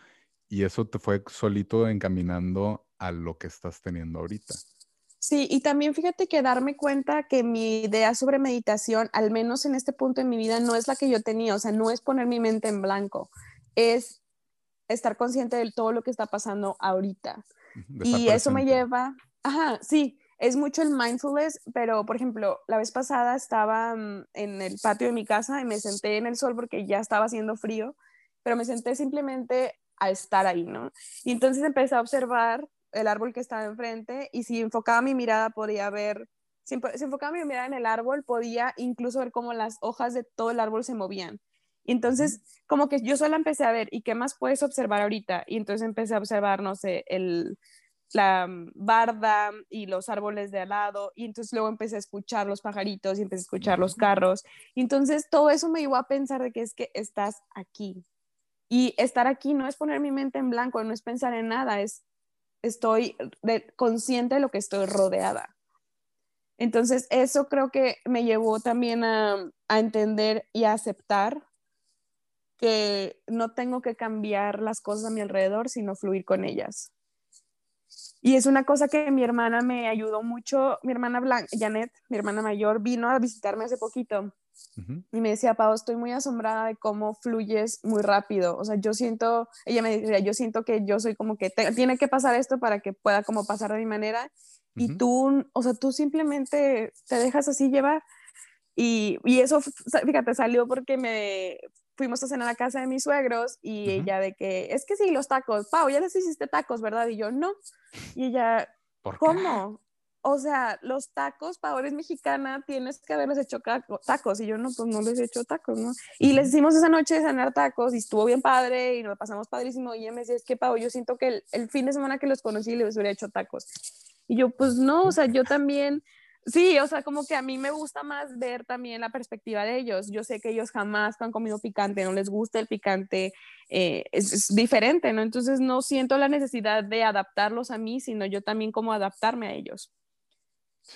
y eso te fue solito encaminando a lo que estás teniendo ahorita. Sí, y también fíjate que darme cuenta que mi idea sobre meditación, al menos en este punto de mi vida, no es la que yo tenía, o sea, no es poner mi mente en blanco, es estar consciente de todo lo que está pasando ahorita. Y eso me lleva, ajá, sí, es mucho el mindfulness, pero por ejemplo, la vez pasada estaba mm, en el patio de mi casa y me senté en el sol porque ya estaba haciendo frío, pero me senté simplemente a estar ahí, ¿no? Y entonces empecé a observar el árbol que estaba enfrente y si enfocaba mi mirada podía ver, si, enfocaba mi mirada en el árbol podía incluso ver cómo las hojas de todo el árbol se movían. Y entonces, como que yo solo empecé a ver, ¿y qué más puedes observar ahorita? Y entonces empecé a observar, no sé, el, la mm, barda y los árboles de al lado y entonces luego empecé a escuchar los pajaritos y empecé a escuchar los carros. Y entonces todo eso me llevó a pensar de que es que estás aquí. Y estar aquí no es poner mi mente en blanco no es pensar en nada es estoy consciente de lo que estoy rodeada. Entonces eso creo que me llevó también a, a entender y a aceptar que no tengo que cambiar las cosas a mi alrededor sino fluir con ellas y es una cosa que mi hermana me ayudó mucho. Mi hermana Blanca, Janet, mi hermana mayor, vino a visitarme hace poquito y me decía, Pau, estoy muy asombrada de cómo fluyes muy rápido. O sea, yo siento, ella me decía, yo siento que yo soy como que tiene que pasar esto para que pueda como pasar de mi manera. Y tú, o sea, tú simplemente te dejas así llevar. Y, y, eso, fíjate, salió porque me fuimos a cenar a casa de mis suegros y ella de que, es que sí, los tacos, Pau, ya les hiciste tacos, ¿verdad? Y yo, no. Y ella, ¿cómo? O sea, los tacos, Pau, eres mexicana, tienes que haberles hecho tacos. Y yo, no, pues no les he hecho tacos, ¿no? Y les hicimos esa noche de cenar tacos y estuvo bien padre y nos pasamos padrísimo. Y ella me decía, es que, Pau, yo siento que el, el fin de semana que los conocí les hubiera hecho tacos. Y yo, pues no, o sea, yo también Sí, o sea, como que a mí me gusta más ver también la perspectiva de ellos. Yo sé que ellos jamás han comido picante, no les gusta el picante, eh, es, diferente, ¿no? Entonces no siento la necesidad de adaptarlos a mí, sino yo también como adaptarme a ellos.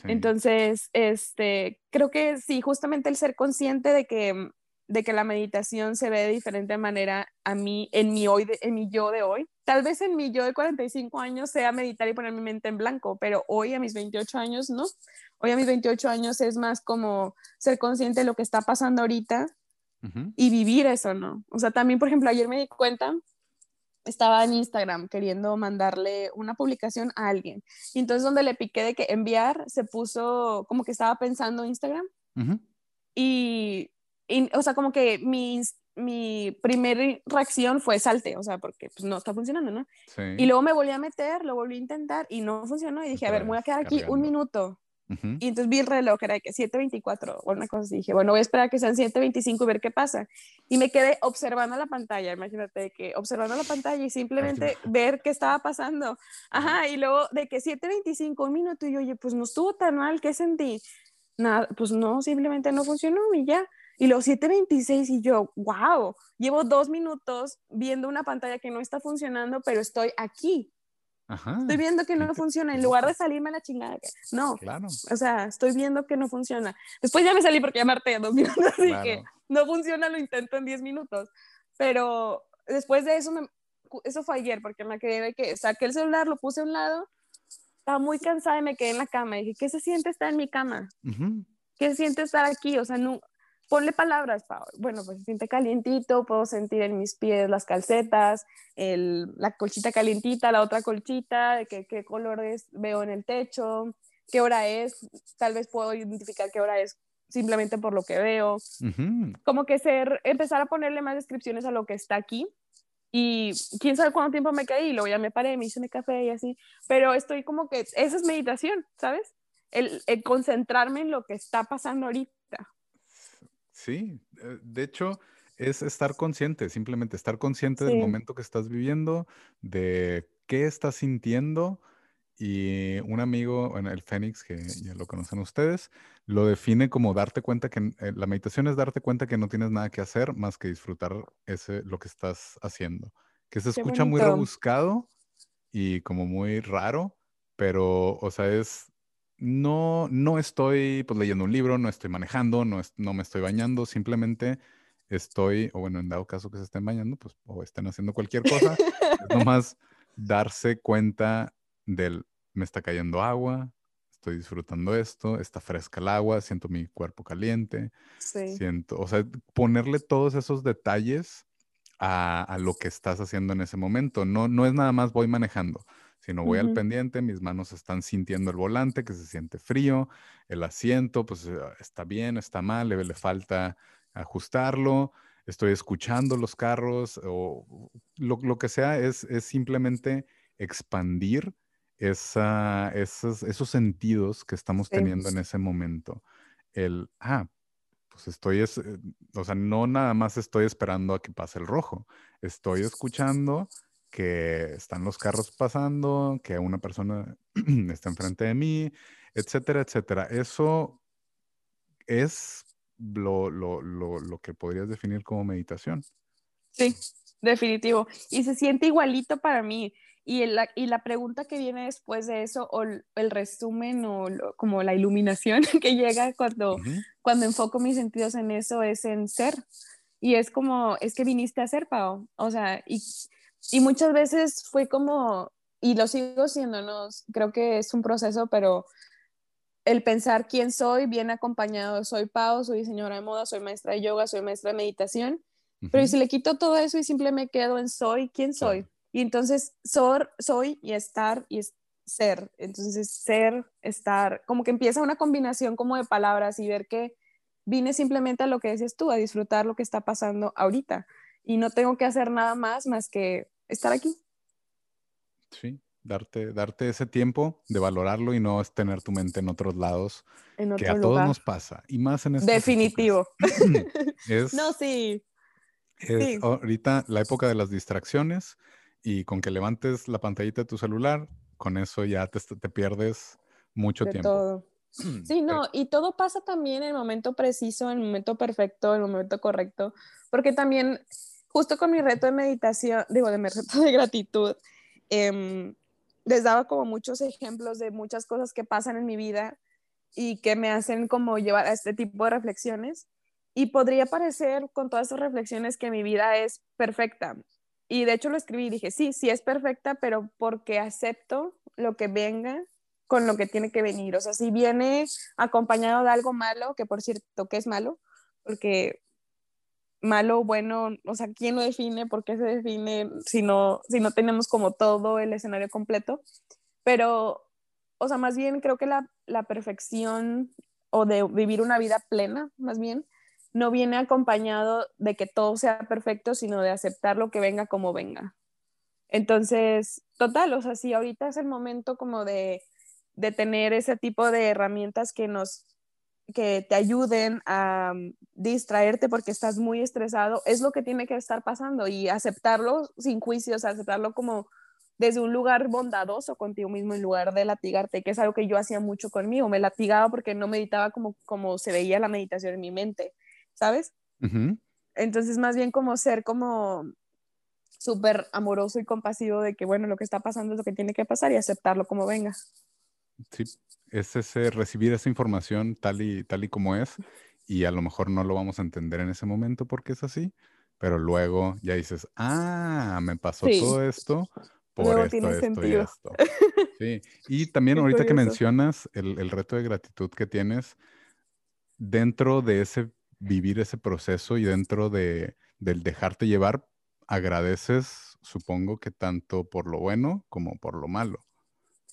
Entonces, este, creo que sí, justamente el ser consciente de que, de que la meditación se ve de diferente manera a mí, en mi, hoy, en mi yo de hoy. Tal vez en mi yo de 45 años sea meditar y poner mi mente en blanco, pero hoy a mis 28 años no. Hoy a mis 28 años es más como ser consciente de lo que está pasando ahorita y vivir eso, ¿no? O sea, también, por ejemplo, ayer me di cuenta, estaba en Instagram queriendo mandarle una publicación a alguien. Y entonces donde le piqué de que enviar, se puso como que estaba pensando Instagram. y, o sea, como que mi, mi primera reacción fue salte, o sea, porque pues no está funcionando, ¿no? Y luego me volví a meter, lo volví a intentar y no funcionó. Y dije, a ver, voy a quedar aquí un minuto y entonces vi el reloj, era de que 7.24 o una cosa así. Dije, bueno, voy a esperar que sean 7.25 y ver qué pasa. Y me quedé observando la pantalla, imagínate, que observando la pantalla y simplemente ver qué estaba pasando. Ajá, y luego de que 7.25, un minuto, y yo, oye, pues no estuvo tan mal, ¿qué sentí? Nada, pues no, simplemente no funcionó y ya. Y los 7.26 y yo, wow, llevo dos minutos viendo una pantalla que no está funcionando, pero estoy aquí. Estoy viendo que no funciona. En lugar de salirme a la chingada, no. Claro. O sea, estoy viendo que no funciona. Después ya me salí porque ya dos minutos, así que no funciona, lo intento en diez minutos. Pero después de eso, eso fue ayer, porque me quedé de que saqué el celular, lo puse a un lado, estaba muy cansada y me quedé en la cama. Y dije, ¿qué se siente estar en mi cama? ¿Qué se siente estar aquí? O sea, no, ponle palabras, Bueno, pues se siente calientito, puedo sentir en mis pies las calcetas, el, la colchita calientita, la otra colchita, qué, qué colores veo en el techo, qué hora es, tal vez puedo identificar qué hora es simplemente por lo que veo. Como que ser, empezar a ponerle más descripciones a lo que está aquí. Y quién sabe cuánto tiempo me caí, luego ya me paré, me hice mi café y así. Pero estoy como que, esa es meditación, ¿sabes? El, el concentrarme en lo que está pasando ahorita. Sí, eh, de hecho, es estar consciente, simplemente estar consciente del momento que estás viviendo, de qué estás sintiendo y un amigo, en el Fénix, que ya lo conocen ustedes, lo define como darte cuenta que eh, la meditación es darte cuenta que no tienes nada que hacer más que disfrutar ese, lo que estás haciendo. Que se escucha muy rebuscado y como muy raro, pero, o sea, es, no, no estoy pues, leyendo un libro, no estoy manejando, no, no me estoy bañando, simplemente estoy, o bueno, en dado caso que se estén bañando, pues, o estén haciendo cualquier cosa, es nomás darse cuenta del me está cayendo agua, estoy disfrutando esto, está fresca el agua, siento mi cuerpo caliente, siento, o sea, ponerle todos esos detalles a, lo que estás haciendo en ese momento. No, no es nada más voy manejando, sino voy al pendiente, mis manos están sintiendo el volante, que se siente frío, el asiento, pues eh, está bien, está mal, le, le falta ajustarlo, estoy escuchando los carros o lo, lo que sea, es, es simplemente expandir esa, esos, esos sentidos que estamos teniendo en ese momento. El, ah, pues estoy, es, eh, o sea, no nada más estoy esperando a que pase el rojo, estoy escuchando que están los carros pasando, que una persona está enfrente de mí, etcétera, etcétera. Eso es lo, lo, lo, lo que podrías definir como meditación. Sí, definitivo. Y se siente igualito para mí. Y, la, y la pregunta que viene después de eso, o el, resumen, o como la iluminación que llega cuando, cuando enfoco mis sentidos en eso, es en ser. Y es como, es que viniste a ser, Pau. O sea, y, y muchas veces fue como, y lo sigo siendo, ¿no? Creo que es un proceso, pero el pensar quién soy viene acompañado, soy Pau, soy diseñadora de moda, soy maestra de yoga, soy maestra de meditación, pero si le quito todo eso y simplemente me quedo en soy, ¿quién soy? Y entonces sor, soy y estar y ser. Entonces ser, estar, como que empieza una combinación como de palabras y ver que vine simplemente a lo que decías tú, a disfrutar lo que está pasando ahorita. Y no tengo que hacer nada más más que estar aquí. Sí, darte, darte ese tiempo de valorarlo y no tener tu mente en otros lados, que a todos nos pasa, y más en este Definitivo. no, sí. Es ahorita la época de las distracciones, y con que levantes la pantallita de tu celular, con eso ya te, te pierdes mucho tiempo. Todo. Sí, no, y todo pasa también en el momento preciso, en el momento perfecto, en el momento correcto, porque también, justo con mi reto de meditación, digo, de mi reto de gratitud, em, les daba como muchos ejemplos de muchas cosas que pasan en mi vida y que me hacen como llevar a este tipo de reflexiones. Y podría parecer con todas esas reflexiones que mi vida es perfecta, y de hecho lo escribí y dije, sí, sí es perfecta, pero porque acepto lo que venga con lo que tiene que venir. O sea, si viene acompañado de algo malo, que por cierto, que es malo, porque malo, bueno, o sea, ¿quién lo define? ¿Por qué se define si no, si no tenemos como todo el escenario completo? Pero, o sea, más bien creo que la, la perfección o de vivir una vida plena, más bien, no viene acompañado de que todo sea perfecto, sino de aceptar lo que venga como venga. Entonces, total, o sea, si ahorita es el momento como de, de tener ese tipo de herramientas que nos que te ayuden a mm, distraerte porque estás muy estresado, es lo que tiene que estar pasando y aceptarlo sin juicios, aceptarlo como desde un lugar bondadoso contigo mismo en lugar de latigarte, que es algo que yo hacía mucho conmigo, me latigaba porque no meditaba como, como se veía la meditación en mi mente. ¿sabes? Entonces, más bien como ser como súper amoroso y compasivo de que, bueno, lo que está pasando es lo que tiene que pasar y aceptarlo como venga. Sí, es ese recibir esa información tal y, tal y como es y a lo mejor no lo vamos a entender en ese momento porque es así, pero luego ya dices, ah, me pasó todo esto por esto, esto y esto. Sí, y también ahorita que mencionas el, el reto de gratitud que tienes, dentro de ese vivir ese proceso y dentro de, del dejarte llevar, agradeces, supongo que tanto por lo bueno como por lo malo.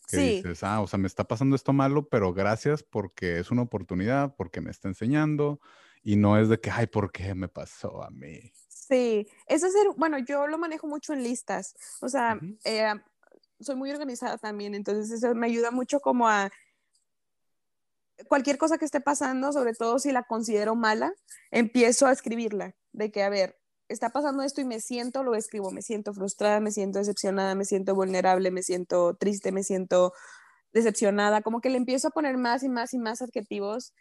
Que dices, ah, o sea, me está pasando esto malo, pero gracias porque es una oportunidad, porque me está enseñando y no es de que, ay, ¿por qué me pasó a mí? Sí, eso es, bueno, yo lo manejo mucho en listas, o sea, eh, soy muy organizada también, entonces eso me ayuda mucho como a cualquier cosa que esté pasando, sobre todo si la considero mala, empiezo a escribirla, de que, a ver, está pasando esto y me siento, lo escribo, me siento frustrada, me siento decepcionada, me siento vulnerable, me siento triste, me siento decepcionada, como que le empiezo a poner más y más y más adjetivos.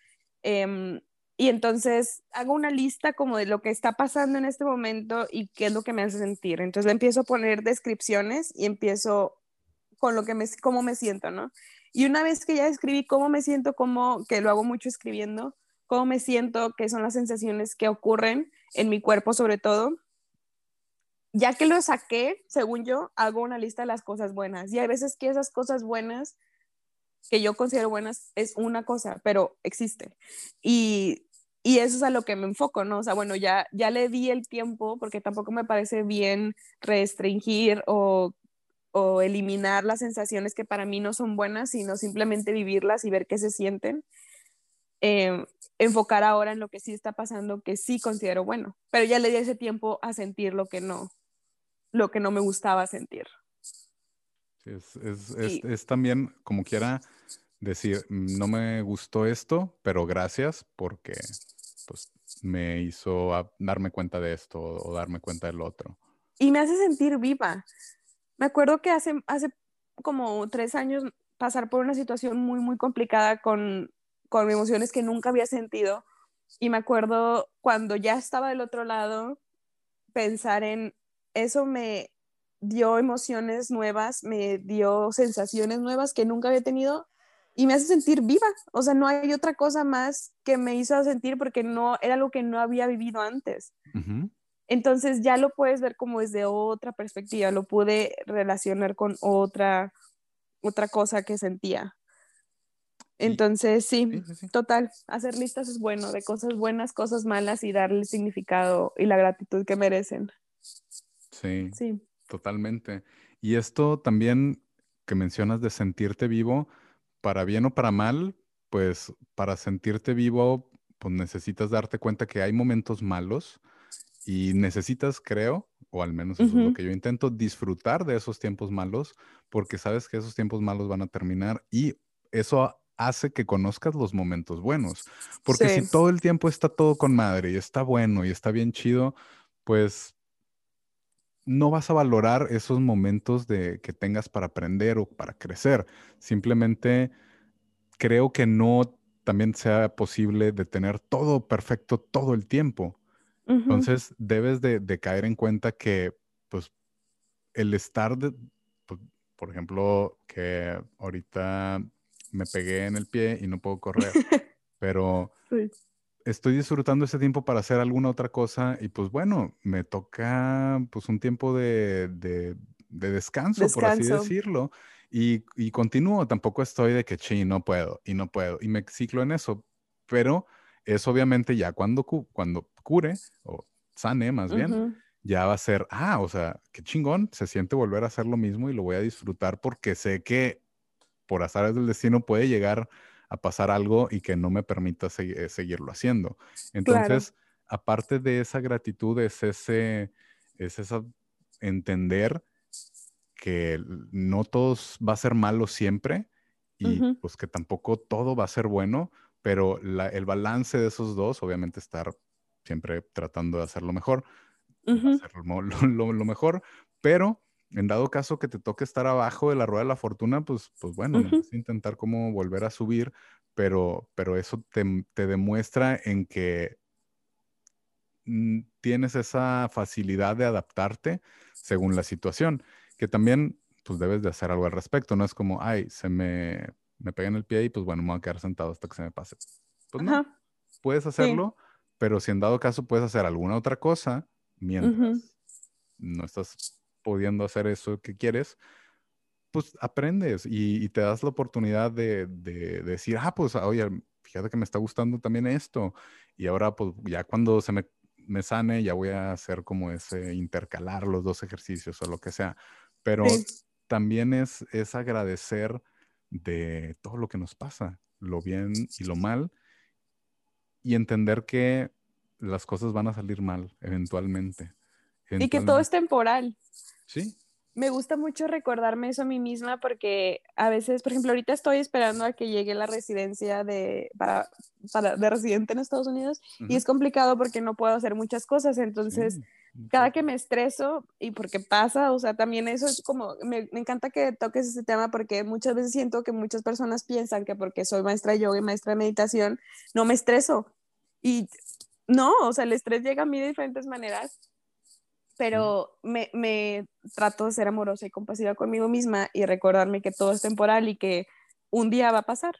Em, y entonces hago una lista como de lo que está pasando en este momento y qué es lo que me hace sentir. Entonces le empiezo a poner descripciones y empiezo con lo que me, cómo me siento, ¿no? Y una vez que ya escribí cómo me siento, como que lo hago mucho escribiendo, cómo me siento, qué son las sensaciones que ocurren en mi cuerpo sobre todo, ya que lo saqué, según yo, hago una lista de las cosas buenas. Y hay veces que esas cosas buenas, que yo considero buenas, es una cosa, pero existe. Y, y eso es a lo que me enfoco, ¿no? O sea, bueno, ya, ya le di el tiempo, porque tampoco me parece bien restringir o o eliminar las sensaciones que para mí no son buenas, sino simplemente vivirlas y ver qué se sienten. Em, enfocar ahora en lo que sí está pasando, que sí considero bueno, pero ya le di ese tiempo a sentir lo que no, lo que no me gustaba sentir. es, es, es, también, como quiera, decir, mm, no me gustó esto, pero gracias porque pues, me hizo darme cuenta de esto o darme cuenta del otro. Y me hace sentir viva. Me acuerdo que hace, hace como tres años pasar por una situación muy, muy complicada con, con emociones que nunca había sentido. Y me acuerdo cuando ya estaba del otro lado, pensar en eso me dio emociones nuevas, me dio sensaciones nuevas que nunca había tenido y me hace sentir viva. O sea, no hay otra cosa más que me hizo sentir porque no era algo que no había vivido antes. Entonces ya lo puedes ver como desde otra perspectiva, lo pude relacionar con otra, otra cosa que sentía. Entonces, sí, total, hacer listas es bueno, de cosas buenas, cosas malas y darle el significado y la gratitud que merecen. Sí, sí, totalmente. Y esto también que mencionas de sentirte vivo, para bien o para mal, pues para sentirte vivo, pues necesitas darte cuenta que hay momentos malos, y necesitas, creo, o al menos eso es lo que yo intento, disfrutar de esos tiempos malos, porque sabes que esos tiempos malos van a terminar y eso hace que conozcas los momentos buenos. Porque si todo el tiempo está todo con madre y está bueno y está bien chido, pues no vas a valorar esos momentos de que tengas para aprender o para crecer. Simplemente creo que no también sea posible de tener todo perfecto todo el tiempo. Entonces, debes de, caer en cuenta que, pues, el estar, de, pues, por ejemplo, que ahorita me pegué en el pie y no puedo correr, pero estoy disfrutando ese tiempo para hacer alguna otra cosa y pues bueno, me toca pues un tiempo de, descanso, por así decirlo. Y, y, continúo, tampoco estoy de que, sí, no puedo y no puedo. Y me ciclo en eso, pero es obviamente ya cuando, cuando cure o sane más bien, ya va a ser, ah, o sea, qué chingón, se siente volver a hacer lo mismo y lo voy a disfrutar porque sé que por azares del destino puede llegar a pasar algo y que no me permita eh, seguirlo haciendo. Entonces, aparte de esa gratitud, es ese, es esa entender que no todo va a ser malo siempre y pues que tampoco todo va a ser bueno, pero el balance de esos dos, obviamente estar siempre tratando de hacerlo mejor, hacerlo lo, mejor, pero en dado caso que te toque estar abajo de la rueda de la fortuna, pues, pues bueno, intentar como volver a subir, pero, pero eso te, te demuestra en que tienes esa facilidad de adaptarte según la situación, que también pues debes de hacer algo al respecto, no es como, ay, se me me pegué en el pie y pues bueno, me voy a quedar sentado hasta que se me pase. Pues no, puedes hacerlo, pero si en dado caso puedes hacer alguna otra cosa mientras no estás pudiendo hacer eso que quieres, pues aprendes y, te das la oportunidad de, decir, ah, pues, oye, fíjate que me está gustando también esto. Y ahora, pues, ya cuando se me, me sane, ya voy a hacer como ese intercalar los dos ejercicios o lo que sea. Pero también es, es agradecer de todo lo que nos pasa, lo bien y lo mal, y entender que las cosas van a salir mal eventualmente. Y que todo es temporal. Sí. Me gusta mucho recordarme eso a mí misma porque a veces, por ejemplo, ahorita estoy esperando a que llegue la residencia de, para, para de residente en Estados Unidos y es complicado porque no puedo hacer muchas cosas. Entonces, cada que me estreso y porque pasa, o sea, también eso es como, me, me, encanta que toques ese tema porque muchas veces siento que muchas personas piensan que porque soy maestra de yoga y maestra de meditación, no me estreso. Y no, o sea, el estrés llega a mí de diferentes maneras, pero me, me trato de ser amorosa y compasiva conmigo misma y recordarme que todo es temporal y que un día va a pasar.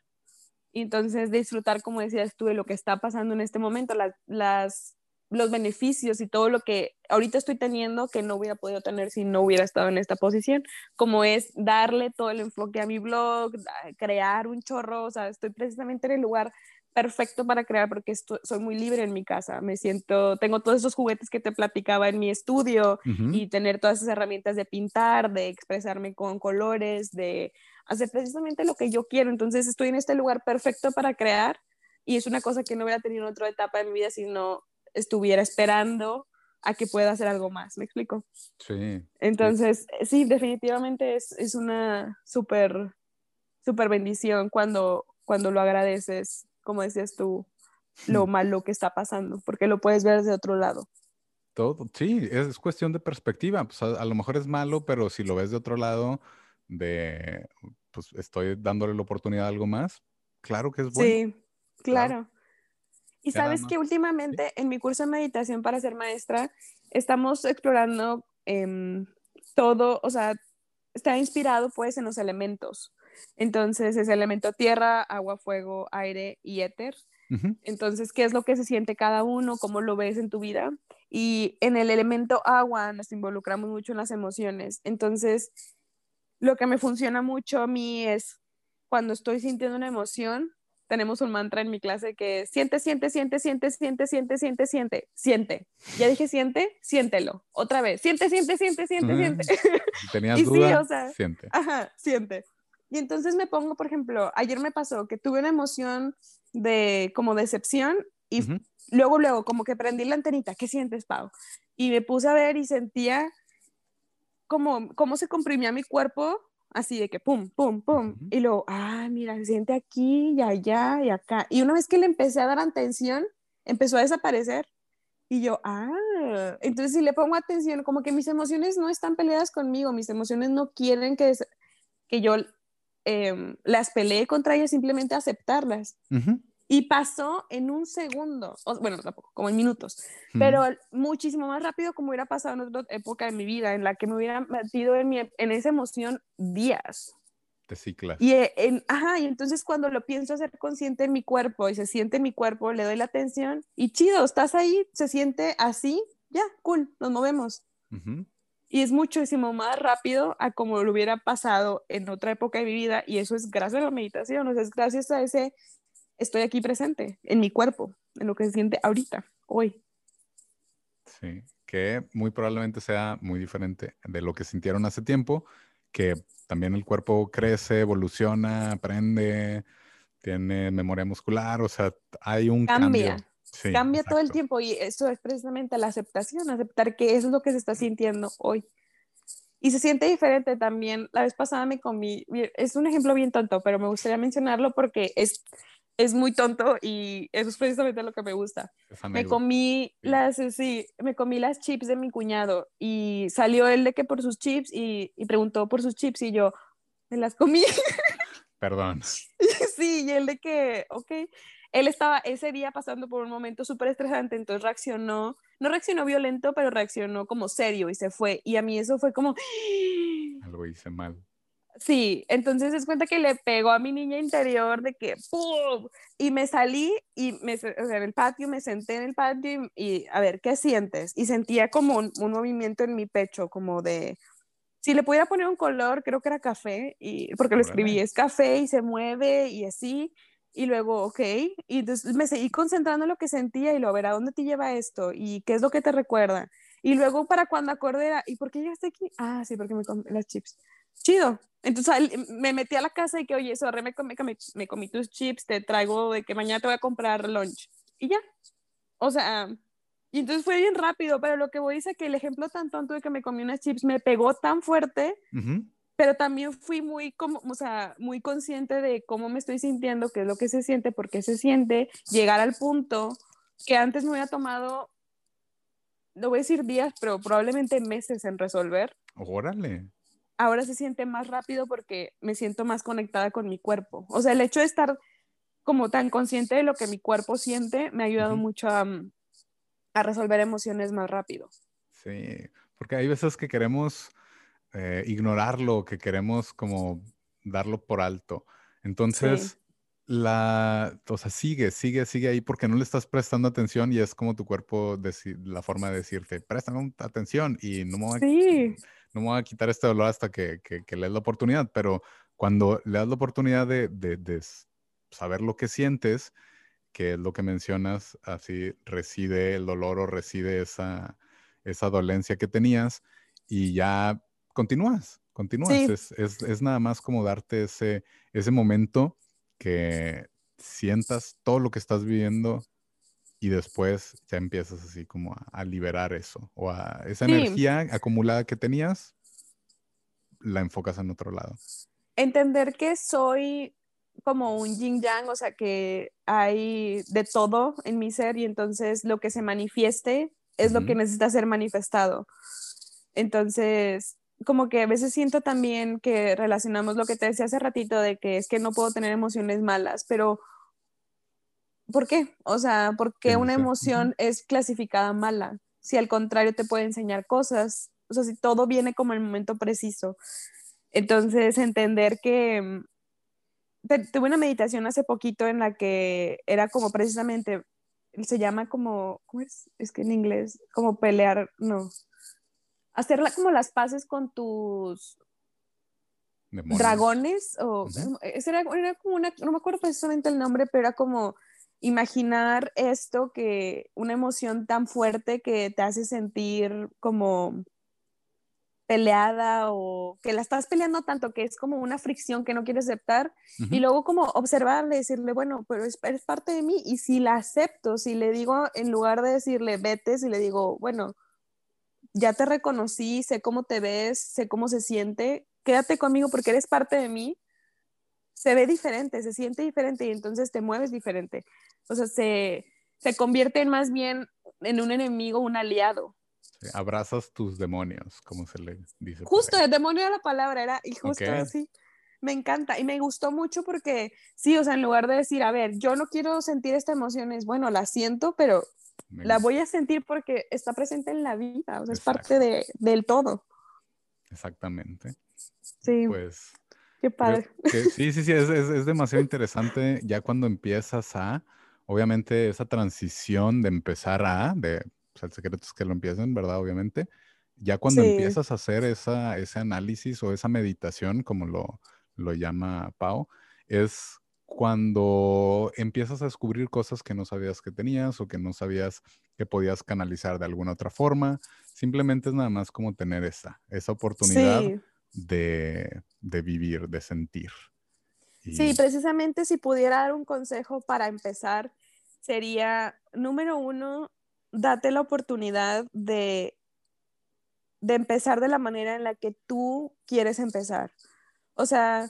Y entonces disfrutar, como decías tú, de lo que está pasando en este momento, las, las los beneficios y todo lo que ahorita estoy teniendo que no hubiera podido tener si no hubiera estado en esta posición, como es darle todo el enfoque a mi blog, crear un chorro, o sea, estoy precisamente en el lugar perfecto para crear porque soy muy libre en mi casa, me siento, tengo todos esos juguetes que te platicaba en mi estudio y tener todas esas herramientas de pintar, de expresarme con colores, de hacer precisamente lo que yo quiero, entonces estoy en este lugar perfecto para crear y es una cosa que no hubiera tenido en otra etapa de mi vida si no estuviera esperando a que pueda hacer algo más, ¿me explico? Sí. Entonces, sí, definitivamente es, es una súper, súper bendición cuando, cuando lo agradeces, como decías tú, lo malo que está pasando, porque lo puedes ver desde otro lado. Todo, sí, es cuestión de perspectiva. Pues a, lo mejor es malo, pero si lo ves de otro lado, de, pues estoy dándole la oportunidad a algo más, claro que es bueno. Sí, claro. Y sabes que últimamente en mi curso de meditación para ser maestra estamos explorando em, todo, o sea, está inspirado pues en los elementos. Entonces es elemento tierra, agua, fuego, aire y éter. Entonces, ¿qué es lo que se siente cada uno? ¿Cómo lo ves en tu vida? Y en el elemento agua nos involucramos mucho en las emociones. Entonces, lo que me funciona mucho a mí es cuando estoy sintiendo una emoción, tenemos un mantra en mi clase que es siente, siente, siente, siente, siente, siente, siente, siente, siente. Ya dije siente, siéntelo. Otra vez, siente, siente, siente, siente, siente. Si tenías duda, siente. Ajá, siente. Y entonces me pongo, por ejemplo, ayer me pasó que tuve una emoción de como decepción y luego, luego, como que prendí la antenita, ¿qué sientes, Pau? Y me puse a ver y sentía como cómo se comprimía mi cuerpo así de que pum, pum, pum, y luego, ah, mira, se siente aquí y allá y acá. Y una vez que le empecé a dar atención, empezó a desaparecer. Y yo, ah, entonces si le pongo atención, como que mis emociones no están peleadas conmigo, mis emociones no quieren que, que yo em, las pelee contra ellas, simplemente aceptarlas. Y pasó en un segundo, bueno, tampoco, como en minutos, pero muchísimo más rápido como hubiera pasado en otra época de mi vida, en la que me hubiera metido en, mi, en esa emoción días. Te ciclas. Y, en, ajá, y entonces cuando lo pienso hacer consciente en mi cuerpo y se siente en mi cuerpo, le doy la atención y chido, estás ahí, se siente así, ya, cool, nos movemos. Y es muchísimo más rápido a como lo hubiera pasado en otra época de mi vida y eso es gracias a la meditación, o sea, es gracias a ese estoy aquí presente, en mi cuerpo, en lo que se siente ahorita, hoy. Sí, que muy probablemente sea muy diferente de lo que sintieron hace tiempo, que también el cuerpo crece, evoluciona, aprende, tiene memoria muscular, o sea, hay un cambia. cambio. Cambia todo el tiempo y eso es precisamente la aceptación, aceptar que eso es lo que se está sintiendo hoy. Y se siente diferente también. La vez pasada me comí, es un ejemplo bien tonto, pero me gustaría mencionarlo porque es, es muy tonto y eso es precisamente lo que me gusta. Me comí las, sí, me comí las chips de mi cuñado y salió él de que por sus chips y, y preguntó por sus chips y yo me las comí. Perdón. sí, y él de que, ok, él estaba ese día pasando por un momento súper estresante, entonces reaccionó, no reaccionó violento, pero reaccionó como serio y se fue. Y a mí eso fue como... Algo hice mal Sí, entonces es cuenta que le pegó a mi niña interior de que ¡pum! Y me salí y me, o sea, en el patio, me senté en el patio y, a ver, ¿qué sientes? Y sentía como un, movimiento en mi pecho, como de, si le pudiera poner un color, creo que era café, y, porque lo escribí, es café y se mueve y así. Y luego, ok, y entonces me seguí concentrando en lo que sentía y lo, a ver, ¿a dónde te lleva esto? ¿Y qué es lo que te recuerda? Y luego para cuando acordé, ¿y por qué llegaste aquí? Ah, sí, porque me comí las chips. Chido. Entonces me metí a la casa y que, oye, sorry, me comí, me comí tus chips, te traigo de que mañana te voy a comprar lunch. Y ya. O sea, y entonces fue bien rápido, pero lo que voy a decir es que el ejemplo tan tonto de que me comí unas chips me pegó tan fuerte, pero también fui muy, como, o sea, muy consciente de cómo me estoy sintiendo, qué es lo que se siente, por qué se siente, llegar al punto que antes me hubiera tomado no voy a decir días, pero probablemente meses en resolver. Órale. Ahora se siente más rápido porque me siento más conectada con mi cuerpo. O sea, el hecho de estar como tan consciente de lo que mi cuerpo siente me ha ayudado mucho a, a, resolver emociones más rápido. Sí, porque hay veces que queremos eh, ignorarlo, que queremos como darlo por alto. Entonces, la, o sea, sigue, sigue, sigue ahí porque no le estás prestando atención y es como tu cuerpo, la forma de decirte, presta atención y no me, voy a, no me voy a quitar este dolor hasta que, que, le des la oportunidad, pero cuando le das la oportunidad de, de, saber lo que sientes, que es lo que mencionas, así reside el dolor o reside esa, esa dolencia que tenías y ya continúas, continúas. Es, es, es, nada más como darte ese, ese momento que sientas todo lo que estás viviendo y después ya empiezas así como a, liberar eso o a esa energía acumulada que tenías, la enfocas en otro lado. Entender que soy como un yin yang, o sea que hay de todo en mi ser y entonces lo que se manifieste es lo que necesita ser manifestado. Entonces, como que a veces siento también que relacionamos lo que te decía hace ratito de que es que no puedo tener emociones malas, pero ¿por qué? O sea, ¿por qué una emoción es clasificada mala? Si al contrario te puede enseñar cosas, o sea, si todo viene como el momento preciso. Entonces, entender que mm, tuve una meditación hace poquito en la que era como precisamente, se llama como, ¿cómo es? Es que en inglés, como pelear, no, hacerla como las paces con tus dragones o era, como una, no me acuerdo precisamente el nombre, pero era como imaginar esto que una emoción tan fuerte que te hace sentir como peleada o que la estás peleando tanto que es como una fricción que no quieres aceptar y luego como observarle, decirle, bueno, pero es, es, parte de mí y si la acepto, si le digo, en lugar de decirle vete, si le digo, bueno, ya te reconocí, sé cómo te ves, sé cómo se siente, quédate conmigo porque eres parte de mí, se ve diferente, se siente diferente y entonces te mueves diferente. O sea, se, se convierte en más bien en un enemigo, un aliado. abrazas tus demonios, como se le dice. Justo, el demonio era la palabra, era, y justo así. Me encanta y me gustó mucho porque sí, o sea, en lugar de decir, a ver, yo no quiero sentir esta emoción, es bueno, la siento, pero la voy a sentir porque está presente en la vida, o sea, es parte de, del todo. Exactamente. Sí. Pues. Qué padre. sí, sí, sí, es, es, demasiado interesante ya cuando empiezas a, obviamente, esa transición de empezar a, de, o sea, el secreto es que lo empiecen, ¿verdad? Obviamente. Ya cuando empiezas a hacer esa, ese análisis o esa meditación, como lo, lo llama Pau, es cuando empiezas a descubrir cosas que no sabías que tenías o que no sabías que podías canalizar de alguna otra forma. Simplemente es nada más como tener esa, esa oportunidad de, vivir, de sentir. Sí, precisamente si pudiera dar un consejo para empezar, sería, número uno, date la oportunidad de, de empezar de la manera en la que tú quieres empezar. O sea,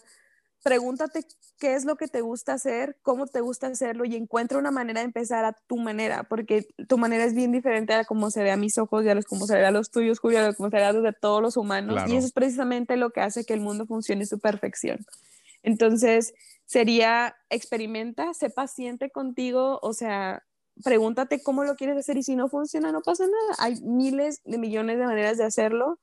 pregúntate qué es lo que te gusta hacer, cómo te gusta hacerlo y encuentra una manera de empezar a tu manera, porque tu manera es bien diferente a cómo se ve a mis ojos y a los, cómo se ve a los tuyos, Julio, a cómo se ve a los de todos los humanos. Y eso es precisamente lo que hace que el mundo funcione a su perfección. Entonces, sería experimenta, sé paciente contigo, o sea, pregúntate cómo lo quieres hacer y si no funciona, no pasa nada. Hay miles de millones de maneras de hacerlo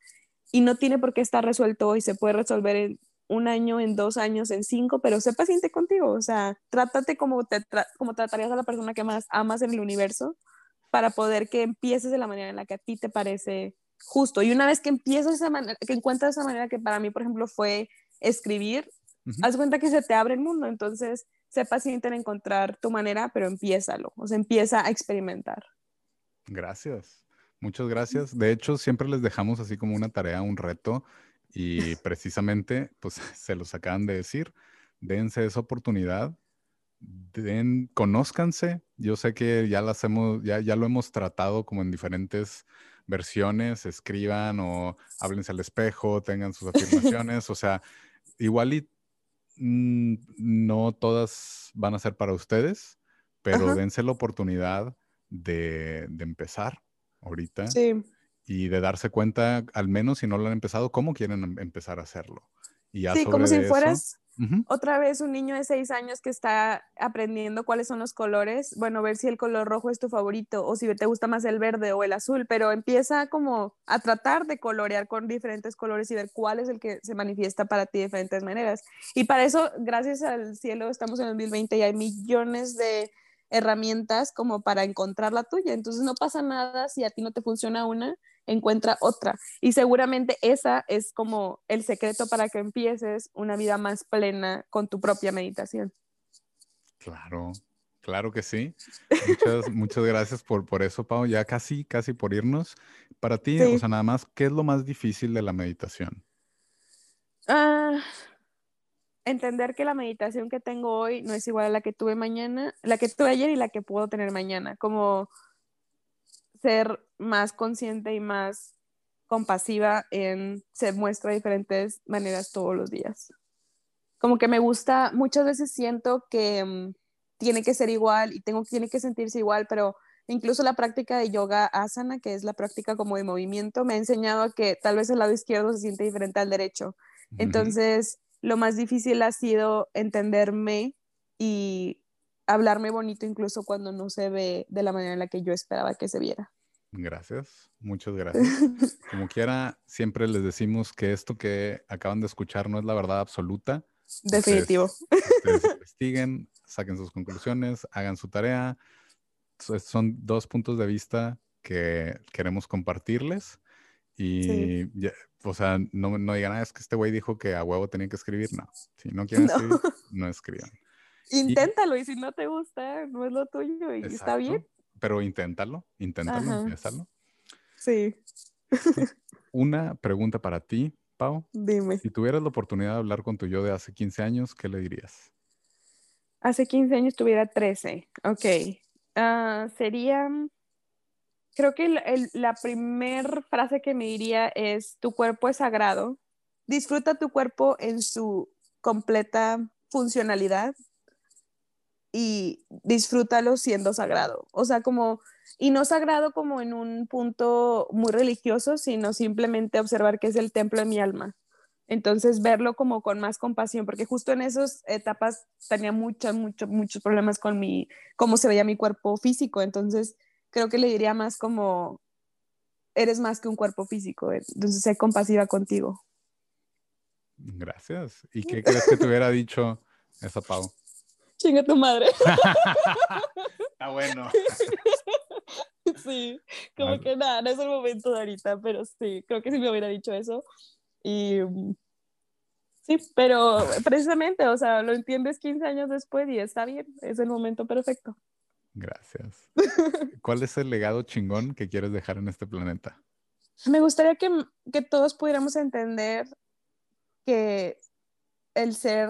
y no tiene por qué estar resuelto y se puede resolver en un año, en dos años, en cinco, pero sé paciente contigo, o sea, trátate como, te como tratarías a la persona que más amas en el universo para poder que empieces de la manera en la que a ti te parece justo. Y una vez que empiezas esa manera, que encuentras esa manera que para mí, por ejemplo, fue escribir, haz cuenta que se te abre el mundo, entonces sé paciente en encontrar tu manera, pero empiézalo, o sea, empieza a experimentar. Gracias, muchas gracias. De hecho, siempre les dejamos así como una tarea, un reto, y precisamente, pues se los acaban de decir, dense esa oportunidad, den, conózcanse. Yo sé que ya las hemos, ya, ya lo hemos tratado como en diferentes versiones, escriban o háblense al espejo, tengan sus afirmaciones, o sea, igual y Mm, no todas van a ser para ustedes, pero dense la oportunidad de, empezar ahorita. Y de darse cuenta, al menos si no lo han empezado, cómo quieren em, empezar a hacerlo. Y sí, como si fueras otra vez un niño de seis años que está aprendiendo cuáles son los colores, bueno, ver si el color rojo es tu favorito o si te gusta más el verde o el azul, pero empieza como a tratar de colorear con diferentes colores y ver cuál es el que se manifiesta para ti de diferentes maneras. Y para eso, gracias al cielo, estamos en el 2020 y hay millones de herramientas como para encontrar la tuya. Entonces no pasa nada si a ti no te funciona una, encuentra otra. Y seguramente esa es como el secreto para que empieces una vida más plena con tu propia meditación. Claro, claro que sí. Muchas, muchas gracias por, por eso, Pau. Ya casi, casi por irnos. Para ti, o sea, nada más, ¿qué es lo más difícil de la meditación? Ah, entender que la meditación que tengo hoy no es igual a la que tuve mañana, la que tuve ayer y la que puedo tener mañana. Como ser más consciente y más compasiva en se muestra de diferentes maneras todos los días. Como que me gusta, muchas veces siento que mm, tiene que ser igual y tengo tiene que sentirse igual, pero incluso la práctica de yoga asana, que es la práctica como de movimiento, me ha enseñado que tal vez el lado izquierdo se siente diferente al derecho. Entonces, lo más difícil ha sido entenderme y hablarme bonito incluso cuando no se ve de la manera en la que yo esperaba que se viera. Gracias, muchas gracias. Como quiera, siempre les decimos que esto que acaban de escuchar no es la verdad absoluta. Definitivo. Ustedes, investiguen, saquen sus conclusiones, hagan su tarea. Son dos puntos de vista que queremos compartirles. Y, o sea, no, no digan, ah, es que este güey dijo que a huevo tenía que escribir. No, si no quieren escribir, no escriban. Inténtalo y, si no te gusta, no es lo tuyo y está bien pero inténtalo, inténtalo, inténtalo. Sí. Una pregunta para ti, Pau. Dime. Si tuvieras la oportunidad de hablar con tu yo de hace 15 años, ¿qué le dirías? Hace 15 años tuviera 13. Ok. Ah, sería, creo que la primera frase que me diría es, tu cuerpo es sagrado. Disfruta tu cuerpo en su completa funcionalidad y disfrútalo siendo sagrado. O sea, como, y no sagrado como en un punto muy religioso, sino simplemente observar que es el templo de mi alma. Entonces, verlo como con más compasión, porque justo en esas etapas tenía muchos, muchos, muchos problemas con mi, cómo se veía mi cuerpo físico. Entonces, creo que le diría más como, eres más que un cuerpo físico. Entonces, sé compasiva contigo. Gracias. ¿Y qué crees que te hubiera dicho esa Pau? Chinga tu madre. Está bueno. Sí, como que nada, no es el momento de ahorita, pero sí, creo que sí me hubiera dicho eso. Y sí, pero precisamente, o sea, lo entiendes 15 años después y está bien, es el momento perfecto. Gracias. ¿Cuál es el legado chingón que quieres dejar en este planeta? Me gustaría que, que todos pudiéramos entender que el ser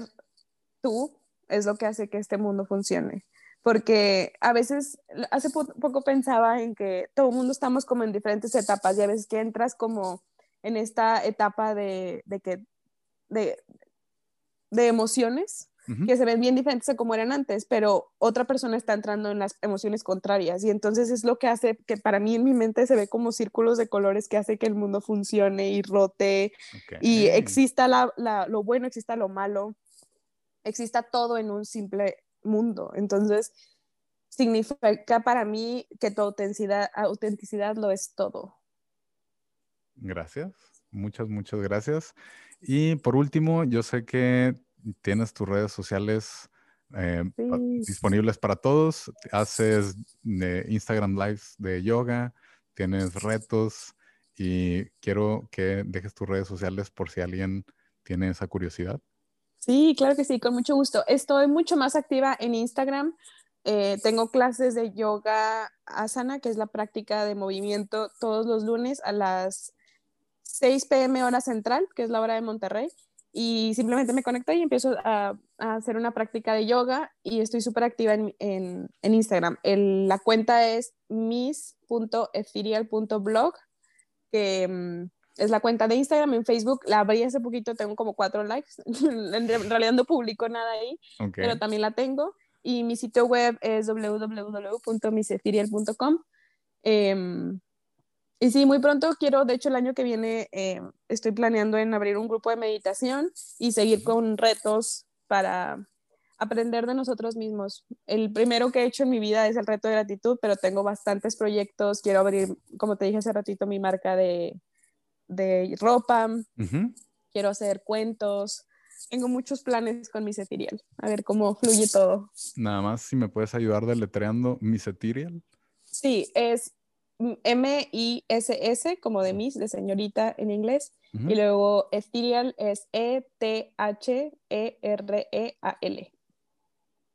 tú es lo que hace que este mundo funcione. Porque a veces, hace poco pensaba en que todo el mundo estamos como en diferentes etapas y a veces que entras como en esta etapa de, de que, de, de emociones que se ven bien diferentes a como eran antes, pero otra persona está entrando en las emociones contrarias. Y entonces es lo que hace que para mí en mi mente se ve como círculos de colores que hace que el mundo funcione y rote y exista la, la, lo bueno, exista lo malo exista todo en un simple mundo. Entonces, significa para mí que tu autenticidad, autenticidad lo es todo. Gracias, muchas, muchas gracias. Y por último, yo sé que tienes tus redes sociales eh, disponibles para todos. Haces Instagram Lives de yoga, tienes retos y quiero que dejes tus redes sociales por si alguien tiene esa curiosidad. Sí, claro que sí, con mucho gusto. Estoy mucho más activa en Instagram. Eh, tengo clases de yoga asana, que es la práctica de movimiento, todos los lunes a las 6 pm hora central, que es la hora de Monterrey. Y simplemente me conecto y empiezo a, hacer una práctica de yoga y estoy súper activa en, en, Instagram. la cuenta es miss.ethereal.blog, que mm, es la cuenta de Instagram. En Facebook la abrí hace poquito, tengo como cuatro likes. en realidad no publico nada ahí, pero también la tengo. Y mi sitio web es www.misetherial.com. Em, y sí, muy pronto quiero, de hecho el año que viene eh, estoy planeando en abrir un grupo de meditación y seguir con retos para aprender de nosotros mismos. El primero que he hecho en mi vida es el reto de gratitud, pero tengo bastantes proyectos. Quiero abrir, como te dije hace ratito, mi marca de, de ropa. Quiero hacer cuentos. Tengo muchos planes con mi Ethereal. A ver cómo fluye todo. Nada más, si me puedes ayudar deletreando Miss Ethereal. Sí, es M-I-S-S, como de Miss, de señorita en inglés. Y luego Ethereal es E-T-H-E-R-E-A-L.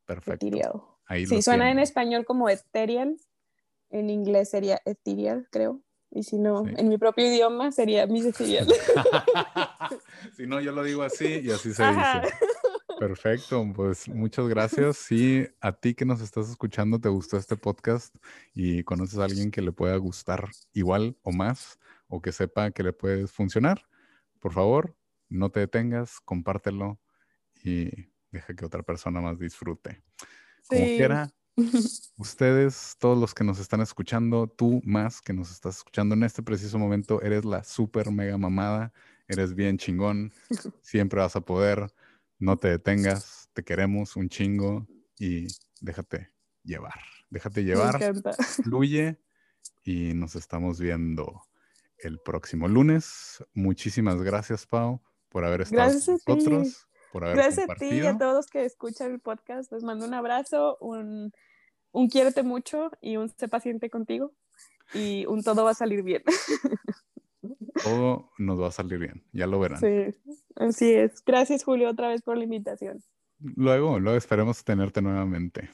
Perfecto. Ethereal. sí, suena en español como Ethereal. En inglés sería Ethereal, creo. Y si no, en mi propio idioma sería Miss Ethereal. si no, yo lo digo así y así se dice. Perfecto, pues muchas gracias. Si a ti que nos estás escuchando te gustó este podcast y conoces a alguien que le pueda gustar igual o más o que sepa que le puede funcionar, por favor, no te detengas, compártelo y deja que otra persona más disfrute. Como quiera, ustedes, todos los que nos están escuchando, tú más que nos estás escuchando en este preciso momento, eres la super mega mamada, eres bien chingón, siempre vas a poder no te detengas, te queremos un chingo y déjate llevar. Déjate llevar, fluye y nos estamos viendo el próximo lunes. Muchísimas gracias, Pau, por haber estado con nosotros. Por haber gracias a ti y a todos que escuchan el podcast. Les mando un abrazo, un, un quiérete mucho y un sé paciente contigo y un todo va a salir bien. todo nos va a salir bien, ya lo verán. Sí, así es. Gracias Julio otra vez por la invitación. Luego, luego esperemos tenerte nuevamente.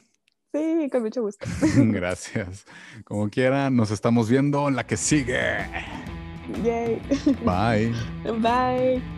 Sí, con mucho gusto. Gracias. Como quiera, nos estamos viendo en la que sigue. Yay. Bye. Bye.